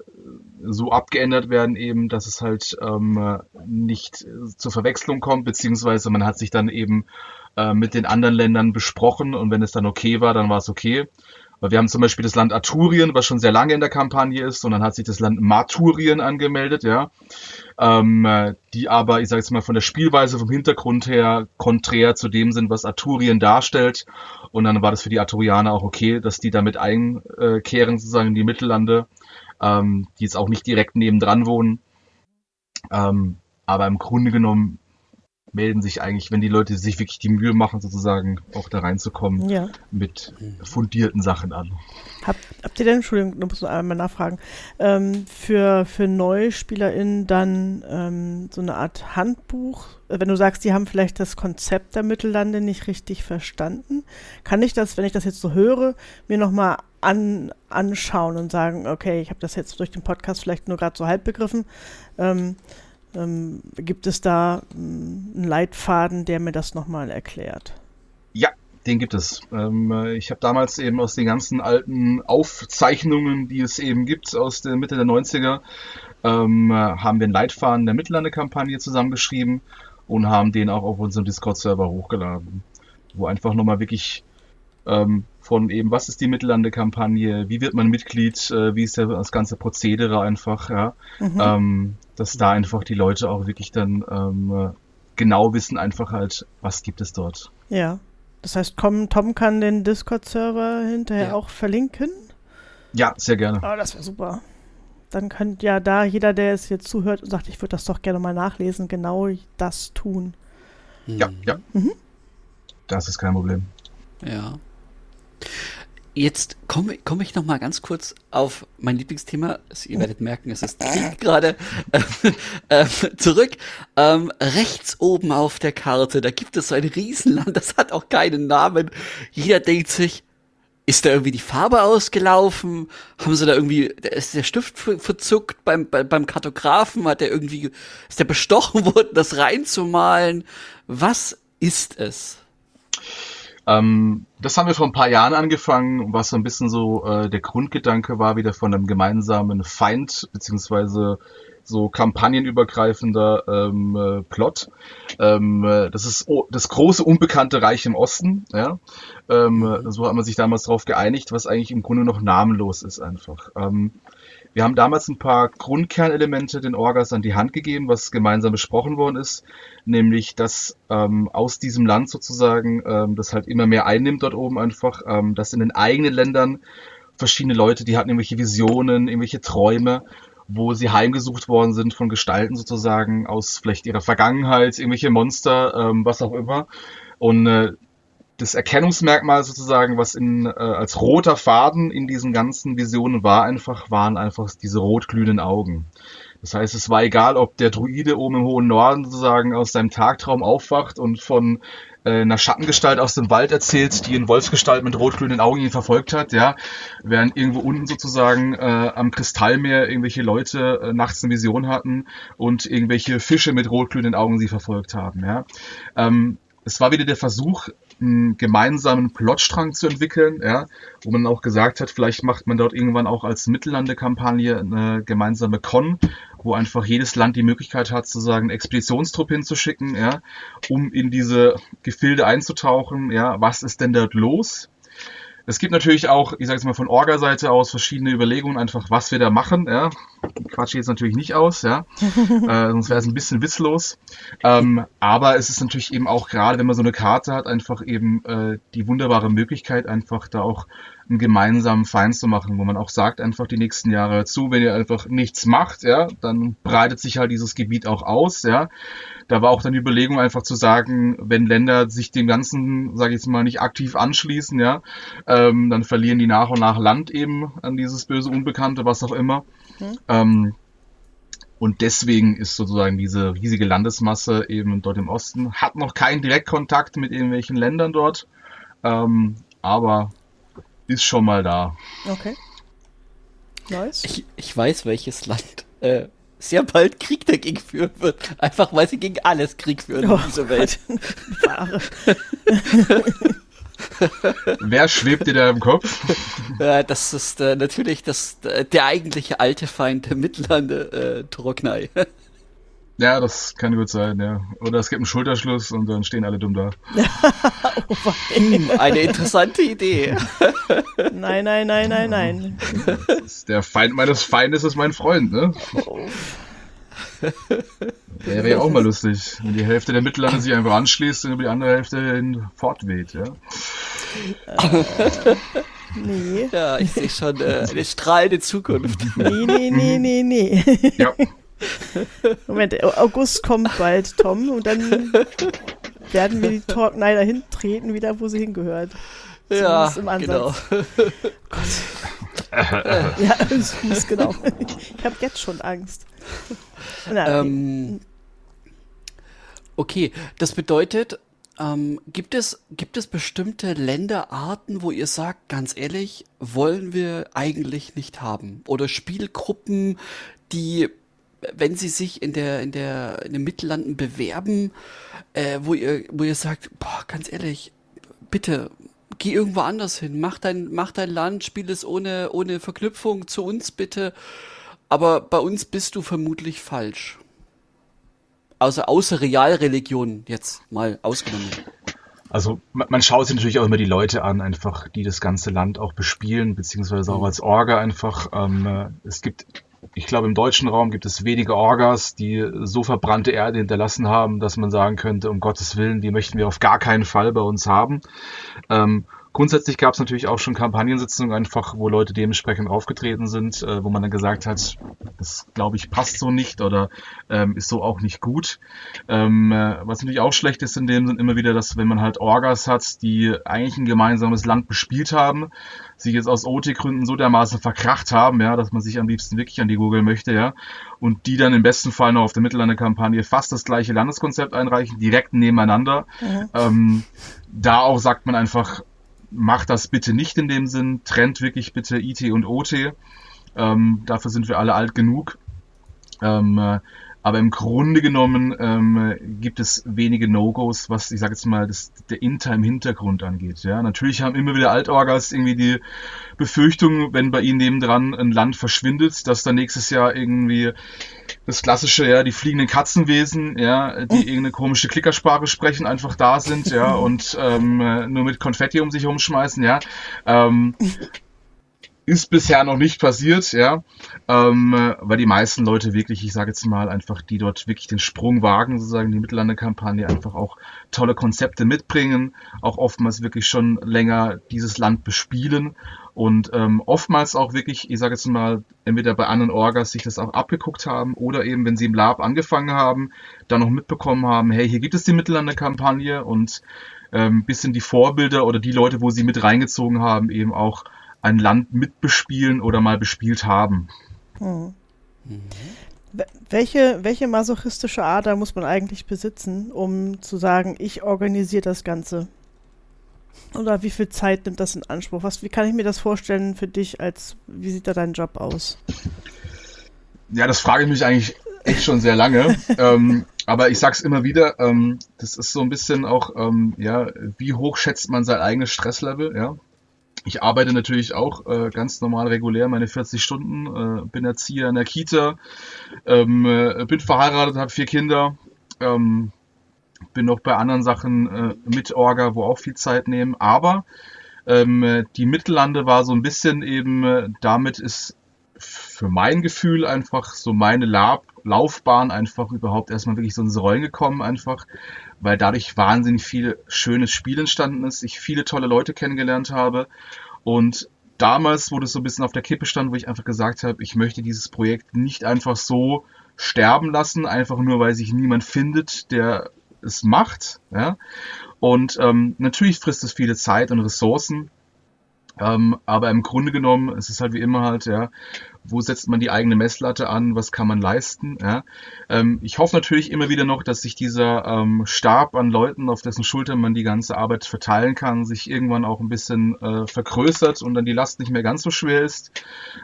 so abgeändert werden eben, dass es halt ähm, nicht zur Verwechslung kommt, beziehungsweise man hat sich dann eben äh, mit den anderen Ländern besprochen und wenn es dann okay war, dann war es okay. Weil wir haben zum Beispiel das Land Aturien, was schon sehr lange in der Kampagne ist, und dann hat sich das Land Maturien angemeldet, ja. Ähm, die aber, ich sage jetzt mal, von der Spielweise, vom Hintergrund her konträr zu dem sind, was Aturien darstellt. Und dann war das für die Aturianer auch okay, dass die damit einkehren, sozusagen in die Mittellande ähm, die jetzt auch nicht direkt nebendran wohnen. Ähm, aber im Grunde genommen melden sich eigentlich, wenn die Leute sich wirklich die Mühe machen, sozusagen auch da reinzukommen, ja. mit fundierten Sachen an. Hab, habt ihr denn, Entschuldigung, da muss ich einmal nachfragen, ähm, für, für NeuspielerInnen dann ähm, so eine Art Handbuch, wenn du sagst, die haben vielleicht das Konzept der Mittellande nicht richtig verstanden, kann ich das, wenn ich das jetzt so höre, mir nochmal an, anschauen und sagen, okay, ich habe das jetzt durch den Podcast vielleicht nur gerade so halb begriffen. Ähm, ähm, gibt es da ähm, einen Leitfaden, der mir das nochmal erklärt? Ja, den gibt es. Ähm, ich habe damals eben aus den ganzen alten Aufzeichnungen, die es eben gibt, aus der Mitte der 90er, ähm, haben wir einen Leitfaden der Mittellande-Kampagne zusammengeschrieben und haben den auch auf unserem Discord-Server hochgeladen, wo einfach nochmal wirklich ähm, von eben, was ist die Mittellande-Kampagne, wie wird man Mitglied, äh, wie ist der, das ganze Prozedere einfach, ja, mhm. ähm, dass da einfach die Leute auch wirklich dann ähm, genau wissen einfach halt, was gibt es dort. Ja, das heißt, Tom, Tom kann den Discord-Server hinterher ja. auch verlinken? Ja, sehr gerne. Oh, das wäre super. Dann könnte ja da jeder, der es jetzt zuhört und sagt, ich würde das doch gerne mal nachlesen, genau das tun. Ja, ja. Mhm. Das ist kein Problem. Ja. Jetzt komme komm ich noch mal ganz kurz auf mein Lieblingsthema. Ihr werdet merken, es ist (laughs) gerade äh, äh, zurück. Ähm, rechts oben auf der Karte, da gibt es so ein Riesenland, das hat auch keinen Namen. Jeder denkt sich, ist da irgendwie die Farbe ausgelaufen? Haben sie da irgendwie, ist der Stift verzuckt beim, beim Kartografen? Hat der irgendwie, ist der bestochen (laughs) worden, das reinzumalen? Was ist es? Ähm, das haben wir vor ein paar Jahren angefangen, was so ein bisschen so äh, der Grundgedanke war, wieder von einem gemeinsamen Feind, beziehungsweise so kampagnenübergreifender ähm, äh, Plot. Ähm, äh, das ist oh, das große unbekannte Reich im Osten. Ja? Ähm, äh, so hat man sich damals darauf geeinigt, was eigentlich im Grunde noch namenlos ist einfach. Ähm, wir haben damals ein paar Grundkernelemente den Orgas an die Hand gegeben, was gemeinsam besprochen worden ist, nämlich dass ähm, aus diesem Land sozusagen, ähm, das halt immer mehr einnimmt dort oben einfach, ähm, dass in den eigenen Ländern verschiedene Leute, die hatten irgendwelche Visionen, irgendwelche Träume wo sie heimgesucht worden sind von Gestalten sozusagen aus vielleicht ihrer Vergangenheit, irgendwelche Monster, ähm, was auch immer. Und äh, das Erkennungsmerkmal sozusagen, was in, äh, als roter Faden in diesen ganzen Visionen war, einfach, waren einfach diese rotglühenden Augen. Das heißt, es war egal, ob der Druide oben im hohen Norden sozusagen aus seinem Tagtraum aufwacht und von äh, einer Schattengestalt aus dem Wald erzählt, die in Wolfsgestalt mit rotglühenden Augen ihn verfolgt hat, ja, während irgendwo unten sozusagen äh, am Kristallmeer irgendwelche Leute äh, nachts eine Vision hatten und irgendwelche Fische mit rotglühenden Augen sie verfolgt haben, ja. Ähm, es war wieder der Versuch, einen gemeinsamen Plotstrang zu entwickeln, ja, wo man auch gesagt hat, vielleicht macht man dort irgendwann auch als Mittellande-Kampagne eine gemeinsame Con, wo einfach jedes Land die Möglichkeit hat, sozusagen einen Expeditionstrupp hinzuschicken, ja, um in diese Gefilde einzutauchen, ja, was ist denn dort los? Es gibt natürlich auch, ich sage jetzt mal von Orga-Seite aus, verschiedene Überlegungen, einfach was wir da machen. Ja. Quatsch jetzt natürlich nicht aus, ja. (laughs) äh, sonst wäre es ein bisschen witzlos. Ähm, aber es ist natürlich eben auch gerade, wenn man so eine Karte hat, einfach eben äh, die wunderbare Möglichkeit, einfach da auch einen gemeinsamen Feind zu machen, wo man auch sagt, einfach die nächsten Jahre zu, wenn ihr einfach nichts macht, ja, dann breitet sich halt dieses Gebiet auch aus, ja. Da war auch dann die Überlegung einfach zu sagen, wenn Länder sich dem Ganzen, sage ich jetzt mal, nicht aktiv anschließen, ja, ähm, dann verlieren die nach und nach Land eben an dieses böse Unbekannte, was auch immer. Mhm. Ähm, und deswegen ist sozusagen diese riesige Landesmasse eben dort im Osten, hat noch keinen Direktkontakt mit irgendwelchen Ländern dort, ähm, aber ist schon mal da. Okay. Nice. Ich, ich weiß, welches Land äh, sehr bald Krieg dagegen führen wird. Einfach weil sie gegen alles Krieg führen oh, in dieser Welt. (laughs) Wer schwebt dir da im Kopf? (laughs) Ja, das ist äh, natürlich das, äh, der eigentliche alte Feind der Mittlande, äh, Toroknei. Ja, das kann gut sein, ja. Oder es gibt einen Schulterschluss und dann stehen alle dumm da. (laughs) oh, hm, eine interessante Idee. (laughs) nein, nein, nein, nein, nein. Der Feind meines Feindes ist mein Freund, ne? Oh. Wäre ja auch mal lustig, wenn die Hälfte der Mittellande sich einfach anschließt und über die andere Hälfte hin fortweht, ja. nee. Ja, ich sehe schon äh, eine strahlende Zukunft. Nee, nee, nee, nee, nee. Ja. (laughs) Moment, August kommt bald, Tom, und dann werden wir die Talknei dahin treten, wieder wo sie hingehört. Ja, genau. Gott. (laughs) ja, Fuß, genau. Ich habe jetzt schon Angst. Na, ähm, okay, das bedeutet, ähm, gibt, es, gibt es bestimmte Länderarten, wo ihr sagt, ganz ehrlich, wollen wir eigentlich nicht haben? Oder Spielgruppen, die wenn sie sich in der in der in den Mittellanden bewerben, äh, wo ihr wo ihr sagt, boah, ganz ehrlich, bitte geh irgendwo anders hin, mach dein mach dein Land, spiel es ohne ohne Verknüpfung zu uns bitte. Aber bei uns bist du vermutlich falsch. Also außer Realreligion jetzt mal ausgenommen. Also man, schaut sich natürlich auch immer die Leute an, einfach die das ganze Land auch bespielen, beziehungsweise auch mhm. als Orga einfach. Ähm, äh, es gibt ich glaube, im deutschen Raum gibt es wenige Orgas, die so verbrannte Erde hinterlassen haben, dass man sagen könnte, um Gottes Willen, die möchten wir auf gar keinen Fall bei uns haben. Ähm, Grundsätzlich gab es natürlich auch schon Kampagnensitzungen einfach, wo Leute dementsprechend aufgetreten sind, äh, wo man dann gesagt hat, das glaube ich passt so nicht oder ähm, ist so auch nicht gut. Ähm, äh, was natürlich auch schlecht ist in dem sind immer wieder, dass wenn man halt Orgas hat, die eigentlich ein gemeinsames Land bespielt haben, sich jetzt aus OT-Gründen so dermaßen verkracht haben, ja, dass man sich am liebsten wirklich an die Google möchte, ja, und die dann im besten Fall noch auf der Mittellande-Kampagne fast das gleiche Landeskonzept einreichen, direkt nebeneinander. Mhm. Ähm, da auch sagt man einfach, macht das bitte nicht in dem Sinn, trennt wirklich bitte IT und OT. Ähm, dafür sind wir alle alt genug. Ähm, äh, aber im Grunde genommen ähm, gibt es wenige No-Gos, was ich sage jetzt mal das, der Intime-Hintergrund angeht. Ja, natürlich haben immer wieder Altorgas irgendwie die Befürchtung, wenn bei ihnen nebendran ein Land verschwindet, dass dann nächstes Jahr irgendwie das klassische, ja, die fliegenden Katzenwesen, ja, die (laughs) irgendeine komische Klickersprache sprechen, einfach da sind, ja, und ähm, nur mit Konfetti um sich rumschmeißen, ja. Ähm, (laughs) ist bisher noch nicht passiert, ja, ähm, weil die meisten Leute wirklich, ich sage jetzt mal einfach, die dort wirklich den Sprung wagen, sozusagen die Mittellande-Kampagne, einfach auch tolle Konzepte mitbringen, auch oftmals wirklich schon länger dieses Land bespielen und ähm, oftmals auch wirklich, ich sage jetzt mal, entweder bei anderen Orgas sich das auch abgeguckt haben oder eben, wenn sie im Lab angefangen haben, dann noch mitbekommen haben, hey, hier gibt es die Mittellande-Kampagne und ähm, bisschen die Vorbilder oder die Leute, wo sie mit reingezogen haben, eben auch ein Land mitbespielen oder mal bespielt haben. Hm. Mhm. Welche, welche masochistische Ader muss man eigentlich besitzen, um zu sagen, ich organisiere das Ganze? Oder wie viel Zeit nimmt das in Anspruch? Was, wie kann ich mir das vorstellen für dich als, wie sieht da dein Job aus? Ja, das frage ich mich eigentlich echt schon sehr lange. (laughs) ähm, aber ich sag's immer wieder, ähm, das ist so ein bisschen auch, ähm, ja, wie hoch schätzt man sein eigenes Stresslevel, ja? Ich arbeite natürlich auch äh, ganz normal regulär meine 40 Stunden, äh, bin Erzieher in der Kita, ähm, äh, bin verheiratet, habe vier Kinder, ähm, bin noch bei anderen Sachen äh, mit Orga, wo auch viel Zeit nehmen. Aber ähm, die Mittellande war so ein bisschen eben, äh, damit ist für mein Gefühl einfach so meine Lab Laufbahn einfach überhaupt erstmal wirklich so ins Rollen gekommen einfach, weil dadurch wahnsinnig viel schönes Spiel entstanden ist, ich viele tolle Leute kennengelernt habe und damals, wo das so ein bisschen auf der Kippe stand, wo ich einfach gesagt habe, ich möchte dieses Projekt nicht einfach so sterben lassen, einfach nur weil sich niemand findet, der es macht. Ja? Und ähm, natürlich frisst es viele Zeit und Ressourcen. Ähm, aber im Grunde genommen, es ist halt wie immer halt, ja, wo setzt man die eigene Messlatte an, was kann man leisten. Ja? Ähm, ich hoffe natürlich immer wieder noch, dass sich dieser ähm, Stab an Leuten, auf dessen Schultern man die ganze Arbeit verteilen kann, sich irgendwann auch ein bisschen äh, vergrößert und dann die Last nicht mehr ganz so schwer ist.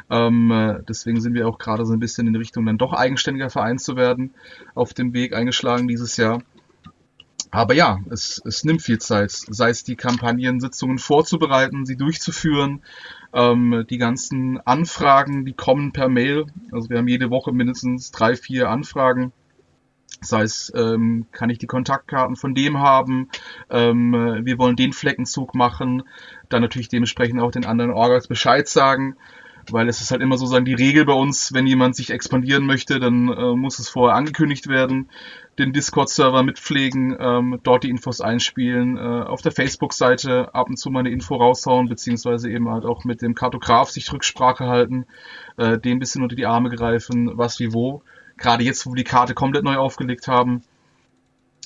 Ähm, äh, deswegen sind wir auch gerade so ein bisschen in Richtung dann doch eigenständiger Verein zu werden, auf dem Weg eingeschlagen dieses Jahr. Aber ja, es, es nimmt viel Zeit, sei es die Kampagnensitzungen vorzubereiten, sie durchzuführen, ähm, die ganzen Anfragen, die kommen per Mail. Also wir haben jede Woche mindestens drei, vier Anfragen. Sei es, ähm, kann ich die Kontaktkarten von dem haben, ähm, wir wollen den Fleckenzug machen, dann natürlich dementsprechend auch den anderen Orgas Bescheid sagen weil es ist halt immer so sagen die Regel bei uns, wenn jemand sich expandieren möchte, dann äh, muss es vorher angekündigt werden, den Discord-Server mitpflegen, ähm, dort die Infos einspielen, äh, auf der Facebook-Seite ab und zu mal eine Info raushauen, beziehungsweise eben halt auch mit dem Kartograf sich Rücksprache halten, äh, dem bisschen unter die Arme greifen, was wie wo. Gerade jetzt, wo wir die Karte komplett neu aufgelegt haben,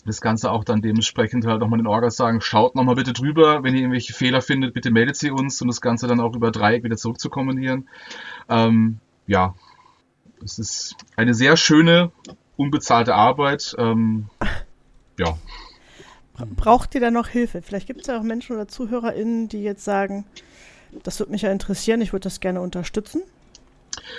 das Ganze auch dann dementsprechend halt nochmal den Orgas sagen, schaut nochmal bitte drüber, wenn ihr irgendwelche Fehler findet, bitte meldet sie uns und das Ganze dann auch über Dreieck wieder zurückzukommentieren. Ähm, ja, es ist eine sehr schöne, unbezahlte Arbeit. Ähm, ja. Braucht ihr da noch Hilfe? Vielleicht gibt es ja auch Menschen oder ZuhörerInnen, die jetzt sagen, das würde mich ja interessieren, ich würde das gerne unterstützen.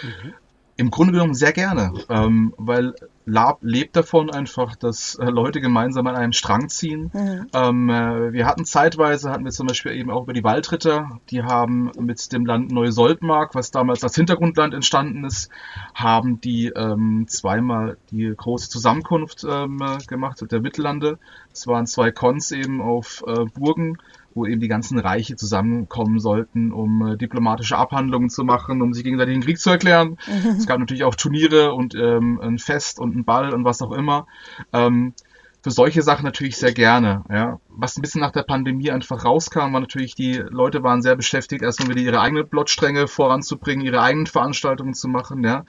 Mhm. Im Grunde genommen sehr gerne, ähm, weil Lab lebt davon einfach, dass äh, Leute gemeinsam an einem Strang ziehen. Mhm. Ähm, äh, wir hatten zeitweise, hatten wir zum Beispiel eben auch über die Waldritter, die haben mit dem Land Neusoldmark, was damals als Hintergrundland entstanden ist, haben die ähm, zweimal die große Zusammenkunft ähm, äh, gemacht der Mittellande. Es waren zwei Cons eben auf äh, Burgen wo eben die ganzen Reiche zusammenkommen sollten, um äh, diplomatische Abhandlungen zu machen, um sich gegenseitig den Krieg zu erklären. (laughs) Es gab natürlich auch Turniere und ähm, ein Fest und ein Ball und was auch immer. Ähm, für solche Sachen natürlich sehr gerne. Ja. Was ein bisschen nach der Pandemie einfach rauskam, war natürlich, die Leute waren sehr beschäftigt, erstmal wieder ihre eigenen Plotstränge voranzubringen, ihre eigenen Veranstaltungen zu machen. Ja.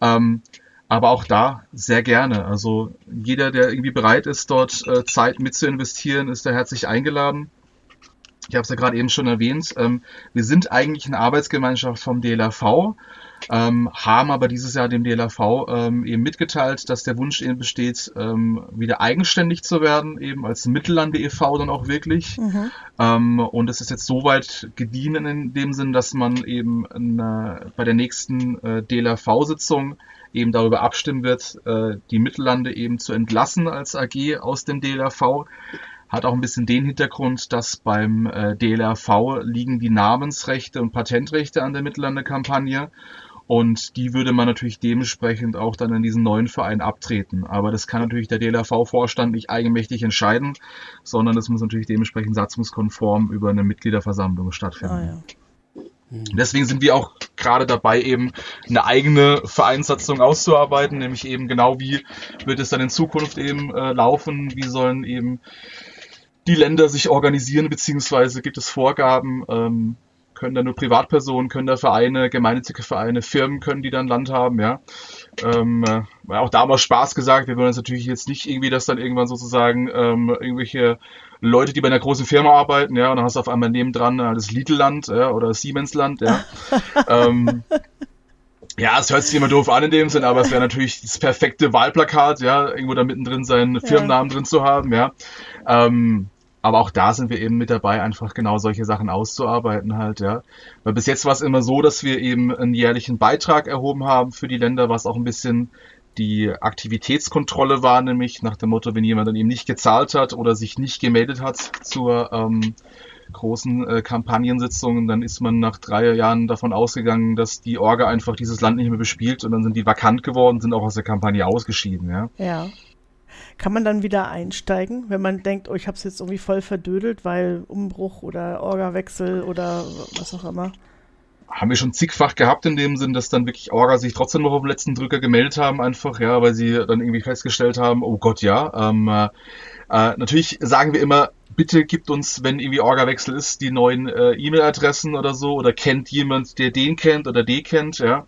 Ähm, aber auch da sehr gerne. Also jeder, der irgendwie bereit ist, dort äh, Zeit mit zu investieren, ist da herzlich eingeladen. Ich habe es ja gerade eben schon erwähnt, ähm, wir sind eigentlich eine Arbeitsgemeinschaft vom DLRV, ähm, haben aber dieses Jahr dem DLRV ähm, eben mitgeteilt, dass der Wunsch eben besteht, ähm, wieder eigenständig zu werden, eben als Mittellande e.V. dann auch wirklich. Mhm. Ähm, und es ist jetzt soweit gediehen in dem Sinn, dass man eben eine, bei der nächsten äh, DLRV-Sitzung eben darüber abstimmen wird, äh, die Mittellande eben zu entlassen als AG aus dem DLRV. Hat auch ein bisschen den Hintergrund, dass beim äh, DLRV liegen die Namensrechte und Patentrechte an der Mittellande-Kampagne. Und die würde man natürlich dementsprechend auch dann in diesen neuen Verein abtreten. Aber das kann natürlich der DLRV-Vorstand nicht eigenmächtig entscheiden, sondern es muss natürlich dementsprechend satzungskonform über eine Mitgliederversammlung stattfinden. Ah, ja. Deswegen sind wir auch gerade dabei, eben eine eigene Vereinssatzung auszuarbeiten, nämlich eben genau wie wird es dann in Zukunft eben äh, laufen, wie sollen eben die Länder sich organisieren, beziehungsweise gibt es Vorgaben, ähm, können da nur Privatpersonen, können da Vereine, gemeinnützige Vereine, Firmen können die dann Land haben, ja. Ähm, äh, auch da haben wir Spaß gesagt, wir wollen uns natürlich jetzt nicht irgendwie, dass dann irgendwann sozusagen ähm, irgendwelche Leute, die bei einer großen Firma arbeiten, ja, und dann hast du auf einmal nebendran äh, das Lidl-Land, ja, oder Siemens-Land, ja. (laughs) ähm, ja, es hört sich immer doof an in dem Sinn, aber es wäre natürlich das perfekte Wahlplakat, ja, irgendwo da mittendrin seinen Firmennamen ja. drin zu haben, ja. Ähm, aber auch da sind wir eben mit dabei, einfach genau solche Sachen auszuarbeiten halt, ja. Weil bis jetzt war es immer so, dass wir eben einen jährlichen Beitrag erhoben haben für die Länder, was auch ein bisschen die Aktivitätskontrolle war, nämlich nach dem Motto, wenn jemand dann eben nicht gezahlt hat oder sich nicht gemeldet hat zur ähm, großen äh, Kampagnensitzungen, dann ist man nach drei Jahren davon ausgegangen, dass die Orga einfach dieses Land nicht mehr bespielt und dann sind die vakant geworden, sind auch aus der Kampagne ausgeschieden, ja. Ja. Kann man dann wieder einsteigen, wenn man denkt, oh, ich habe es jetzt irgendwie voll verdödelt, weil Umbruch oder Orga-Wechsel oder was auch immer? Haben wir schon zigfach gehabt in dem Sinn, dass dann wirklich Orga sich trotzdem noch auf den letzten Drücker gemeldet haben, einfach, ja, weil sie dann irgendwie festgestellt haben, oh Gott, ja. Ähm, äh, äh, natürlich sagen wir immer, bitte gibt uns, wenn irgendwie Orga-Wechsel ist, die neuen äh, E-Mail-Adressen oder so, oder kennt jemand, der den kennt oder die kennt, ja.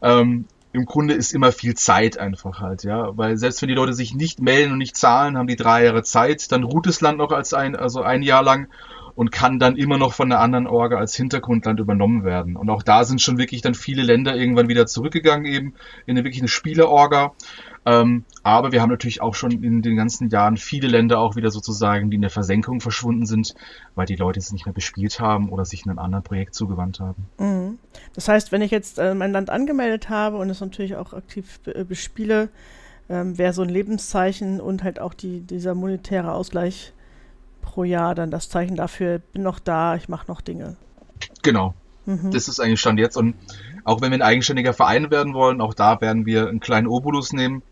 Ähm, im Grunde ist immer viel Zeit einfach halt, ja. Weil selbst wenn die Leute sich nicht melden und nicht zahlen, haben die drei Jahre Zeit, dann ruht das Land noch als ein, also ein Jahr lang und kann dann immer noch von einer anderen Orga als Hintergrundland übernommen werden. Und auch da sind schon wirklich dann viele Länder irgendwann wieder zurückgegangen eben in eine wirklich eine Spielerorga. Ähm, aber wir haben natürlich auch schon in den ganzen Jahren viele Länder auch wieder sozusagen, die in der Versenkung verschwunden sind, weil die Leute es nicht mehr bespielt haben oder sich einem anderen Projekt zugewandt haben. Mhm. Das heißt, wenn ich jetzt äh, mein Land angemeldet habe und es natürlich auch aktiv äh, bespiele, ähm, wäre so ein Lebenszeichen und halt auch die, dieser monetäre Ausgleich pro Jahr dann das Zeichen dafür, bin noch da, ich mache noch Dinge. Genau. Mhm. Das ist eigentlich Stand jetzt. Und auch wenn wir ein eigenständiger Verein werden wollen, auch da werden wir einen kleinen Obolus nehmen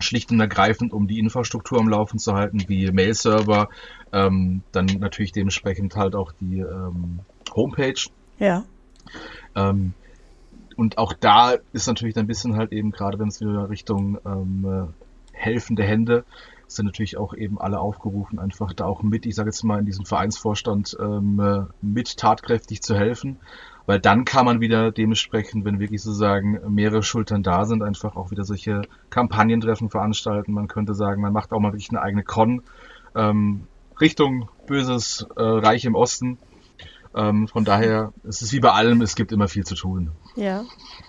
schlicht und ergreifend, um die Infrastruktur am Laufen zu halten, wie Mail-Server, ähm, dann natürlich dementsprechend halt auch die ähm, Homepage. Ja. Ähm, und auch da ist natürlich ein bisschen halt eben, gerade wenn es wieder Richtung ähm, äh, helfende Hände, sind natürlich auch eben alle aufgerufen, einfach da auch mit, ich sage jetzt mal, in diesem Vereinsvorstand ähm, äh, mit tatkräftig zu helfen weil dann kann man wieder dementsprechend, wenn wirklich sozusagen mehrere Schultern da sind, einfach auch wieder solche Kampagnentreffen veranstalten. Man könnte sagen, man macht auch mal wirklich eine eigene Con ähm, Richtung böses äh, Reich im Osten. Ähm, von daher, es ist wie bei allem, es gibt immer viel zu tun. Ja.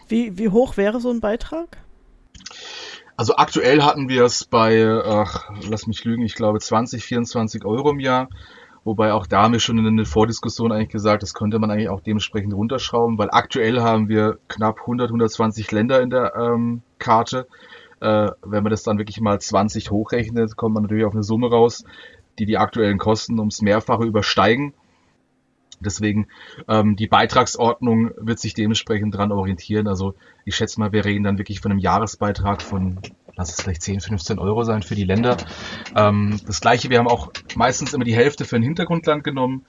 Wie, wie hoch wäre so ein Beitrag? Also aktuell hatten wir es bei, ach, lass mich lügen, ich glaube 20, 24 Euro im Jahr. Wobei auch da haben wir schon in der Vordiskussion eigentlich gesagt, das könnte man eigentlich auch dementsprechend runterschrauben, weil aktuell haben wir knapp 100, 120 Länder in der ähm, Karte. Äh, wenn man das dann wirklich mal 20 hochrechnet, kommt man natürlich auf eine Summe raus, die die aktuellen Kosten ums Mehrfache übersteigen. Deswegen ähm, die Beitragsordnung wird sich dementsprechend dran orientieren. Also ich schätze mal, wir reden dann wirklich von einem Jahresbeitrag von lass es vielleicht 10, 15 Euro sein für die Länder. Ähm, das gleiche, wir haben auch meistens immer die Hälfte für ein Hintergrundland genommen.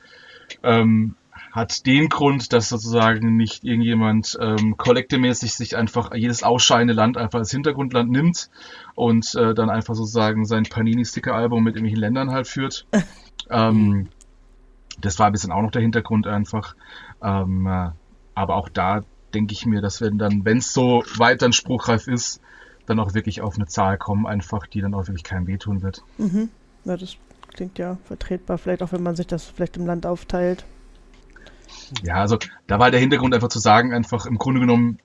Ähm, hat den Grund, dass sozusagen nicht irgendjemand ähm, kollektemäßig sich einfach jedes ausscheinende Land einfach als Hintergrundland nimmt und äh, dann einfach sozusagen sein Panini-Sticker-Album mit irgendwelchen Ländern halt führt. (laughs) ähm, das war ein bisschen auch noch der Hintergrund einfach. Ähm, äh, aber auch da denke ich mir, dass wir dann, wenn es so weit dann spruchreif ist, dann auch wirklich auf eine Zahl kommen, einfach, die dann auch wirklich keinem wehtun wird. Mhm. Ja, das klingt ja vertretbar, vielleicht auch wenn man sich das vielleicht im Land aufteilt. Ja, also da war der Hintergrund einfach zu sagen, einfach im Grunde genommen,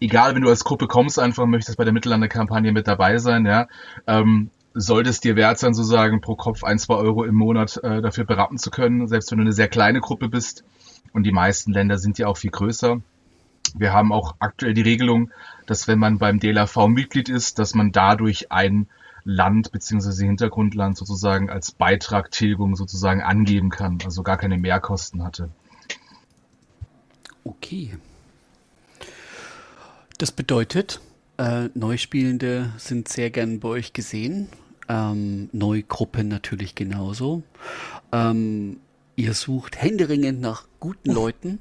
egal wenn du als Gruppe kommst, einfach möchtest bei der Mittellande-Kampagne mit dabei sein, ja, ähm, sollte es dir wert sein, sozusagen pro Kopf ein, zwei Euro im Monat äh, dafür beraten zu können, selbst wenn du eine sehr kleine Gruppe bist. Und die meisten Länder sind ja auch viel größer. Wir haben auch aktuell die Regelung, dass wenn man beim DLRV Mitglied ist, dass man dadurch ein Land bzw. Hintergrundland sozusagen als Beitragtilgung sozusagen angeben kann, also gar keine Mehrkosten hatte. Okay. Das bedeutet, äh, Neuspielende sind sehr gern bei euch gesehen. Ähm, Neugruppen natürlich genauso. Ähm, ihr sucht händeringend nach guten (laughs) Leuten,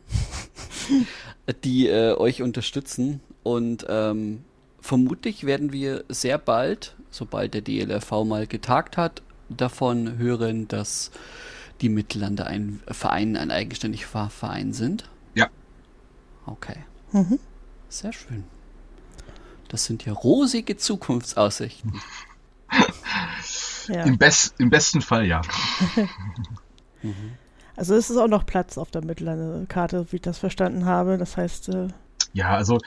die äh, euch unterstützen. Und ähm, vermutlich werden wir sehr bald, sobald der DLRV mal getagt hat, davon hören, dass die Mittellande ein Verein, ein eigenständiger Verein sind. Ja. Okay. Mhm. Sehr schön. Das sind ja rosige Zukunftsaussichten. (laughs) ja. Im, Best, Im besten Fall ja. (laughs) Also es ist auch noch Platz auf der Mittellandekarte, wie ich das verstanden habe. Das heißt. Äh ja, also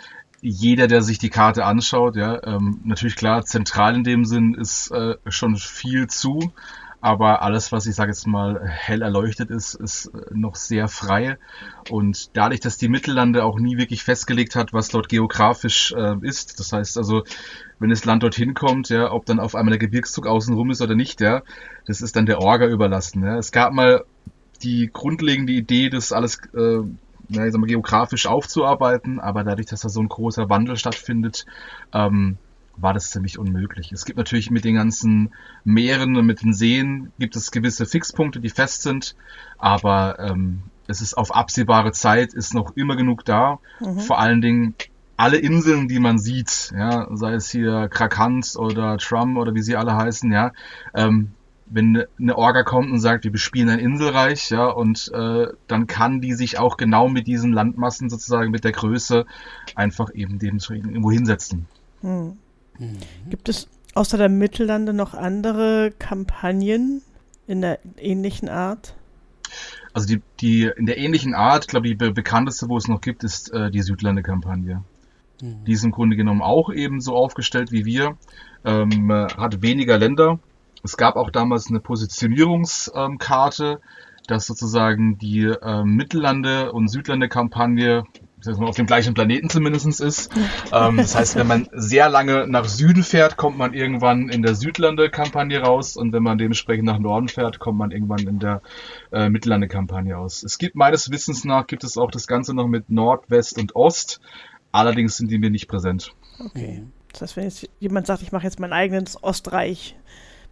jeder, der sich die Karte anschaut, ja, ähm, natürlich klar, zentral in dem Sinn ist äh, schon viel zu, aber alles, was ich sage jetzt mal hell erleuchtet ist, ist äh, noch sehr frei. Und dadurch, dass die Mittellande auch nie wirklich festgelegt hat, was dort geografisch äh, ist, das heißt also, wenn das Land dorthin kommt, ja, ob dann auf einmal der Gebirgszug außenrum ist oder nicht, ja, das ist dann der Orga überlassen. Ja. Es gab mal die grundlegende Idee, das alles äh, ja, ich sag mal, geografisch aufzuarbeiten, aber dadurch, dass da so ein großer Wandel stattfindet, ähm, war das ziemlich unmöglich. Es gibt natürlich mit den ganzen Meeren und mit den Seen gibt es gewisse Fixpunkte, die fest sind, aber ähm, es ist auf absehbare Zeit ist noch immer genug da. Mhm. Vor allen Dingen alle Inseln, die man sieht, ja, sei es hier Krakant oder Trum oder wie sie alle heißen, ja, ähm, wenn eine Orga kommt und sagt, wir bespielen ein Inselreich, ja, und äh, dann kann die sich auch genau mit diesen Landmassen sozusagen, mit der Größe einfach eben dementsprechend irgendwo hinsetzen. Hm. Mhm. Gibt es außer der Mittellande noch andere Kampagnen in der ähnlichen Art? Also die, die in der ähnlichen Art, glaube ich, die bekannteste, wo es noch gibt, ist äh, die Südlande-Kampagne. Mhm. Die ist im Grunde genommen auch eben so aufgestellt wie wir, ähm, hat weniger Länder. Es gab auch damals eine Positionierungskarte, dass sozusagen die äh, Mittellande- und Südlande-Kampagne dass man auf dem gleichen Planeten zumindest ist. Ähm, das heißt, wenn man sehr lange nach Süden fährt, kommt man irgendwann in der Südlande-Kampagne raus und wenn man dementsprechend nach Norden fährt, kommt man irgendwann in der äh, Mittellande-Kampagne aus. Es gibt meines Wissens nach, gibt es auch das Ganze noch mit Nord, West und Ost. Allerdings sind die mir nicht präsent. Okay. Das heißt, wenn jetzt jemand sagt, ich mache jetzt mein eigenes Ostreich,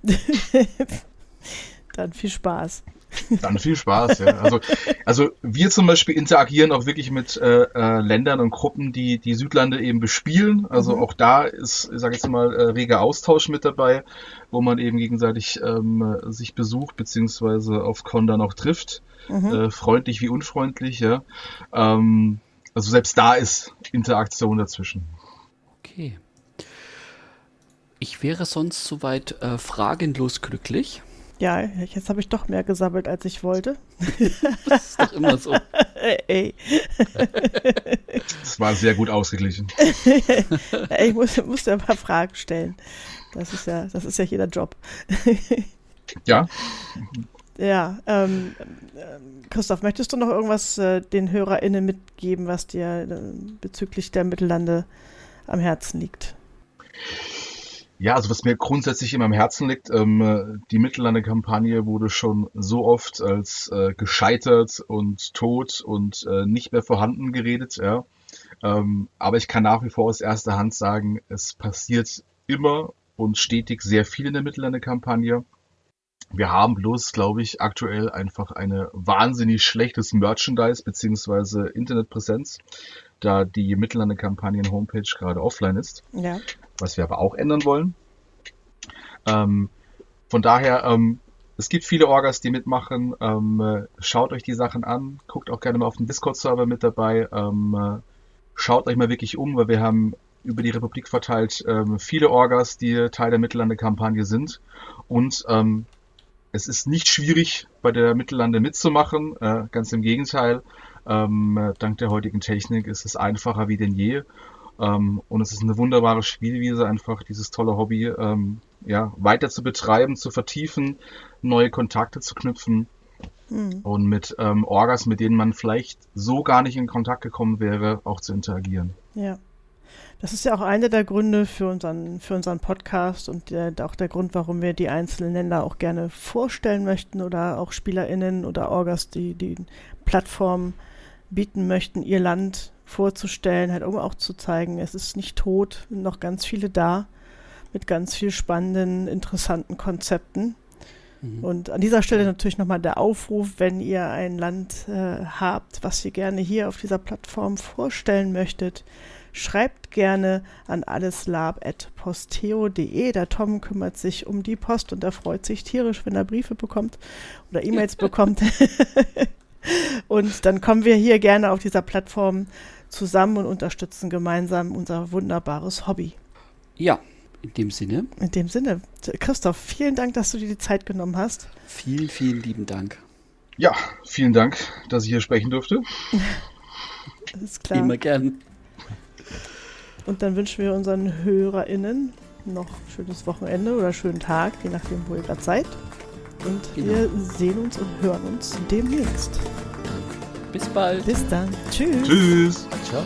(laughs) dann viel Spaß. Dann viel Spaß, ja. Also, also wir zum Beispiel interagieren auch wirklich mit äh, äh, Ländern und Gruppen, die die Südlande eben bespielen. Also mhm. auch da ist, ich sage jetzt mal, äh, reger Austausch mit dabei, wo man eben gegenseitig ähm, sich besucht beziehungsweise auf Con dann auch trifft. Mhm. Äh, freundlich wie unfreundlich, ja. Ähm, also selbst da ist Interaktion dazwischen. Okay. Ich wäre sonst soweit äh, fragenlos glücklich. Ja, jetzt habe ich doch mehr gesammelt, als ich wollte. (laughs) Das ist doch immer so. (laughs) Ey. Das war sehr gut ausgeglichen. (laughs) ich muss, musste ein paar Fragen stellen. Das ist ja, das ist ja jeder Job. Ja. Ja, ähm, Christoph, möchtest du noch irgendwas äh, den HörerInnen mitgeben, was dir äh, bezüglich der Mittellande am Herzen liegt? Ja, also was mir grundsätzlich immer am Herzen liegt, ähm, die Mittellande-Kampagne wurde schon so oft als äh, gescheitert und tot und äh, nicht mehr vorhanden geredet, ja. Ähm, aber ich kann nach wie vor aus erster Hand sagen, es passiert immer und stetig sehr viel in der Mittellande-Kampagne. Wir haben bloß, glaube ich, aktuell einfach eine wahnsinnig schlechtes Merchandise beziehungsweise Internetpräsenz, da die Mittellande-Kampagnen-Homepage gerade offline ist. Ja was wir aber auch ändern wollen. Ähm, von daher, ähm, es gibt viele Orgas, die mitmachen. Ähm, äh, schaut euch die Sachen an, guckt auch gerne mal auf den Discord-Server mit dabei. Ähm, äh, schaut euch mal wirklich um, weil wir haben über die Republik verteilt ähm, viele Orgas, die Teil der Mittellande-Kampagne sind. Und ähm, es ist nicht schwierig, bei der Mittellande mitzumachen. Äh, ganz im Gegenteil. Ähm, dank der heutigen Technik ist es einfacher wie denn je. Ähm, und es ist eine wunderbare Spielwiese, einfach dieses tolle Hobby ähm, ja, weiter zu betreiben, zu vertiefen, neue Kontakte zu knüpfen mhm. und mit ähm, Orgas, mit denen man vielleicht so gar nicht in Kontakt gekommen wäre, auch zu interagieren. Ja. Das ist ja auch einer der Gründe für unseren, für unseren Podcast und der, auch der Grund, warum wir die einzelnen Länder auch gerne vorstellen möchten oder auch SpielerInnen oder Orgas, die die Plattform bieten möchten, ihr Land vorzustellen, halt um auch zu zeigen, es ist nicht tot, noch ganz viele da mit ganz viel spannenden, interessanten Konzepten. Mhm. Und an dieser Stelle natürlich nochmal der Aufruf, wenn ihr ein Land äh, habt, was ihr gerne hier auf dieser Plattform vorstellen möchtet, schreibt gerne an alleslab.posteo.de. Der Tom kümmert sich um die Post und er freut sich tierisch, wenn er Briefe bekommt oder E-Mails (laughs) bekommt. (laughs) und dann kommen wir hier gerne auf dieser Plattform zusammen und unterstützen gemeinsam unser wunderbares Hobby. Ja, in dem Sinne. In dem Sinne. Christoph, vielen Dank, dass du dir die Zeit genommen hast. Vielen, vielen lieben Dank. Ja, vielen Dank, dass ich hier sprechen durfte. (laughs) Alles klar. Immer gern. Und dann wünschen wir unseren HörerInnen noch ein schönes Wochenende oder schönen Tag, je nachdem, wo ihr gerade seid. Und genau. wir sehen uns und hören uns demnächst. Bis bald. Bis dann. Tschüss. Tschüss. Ciao.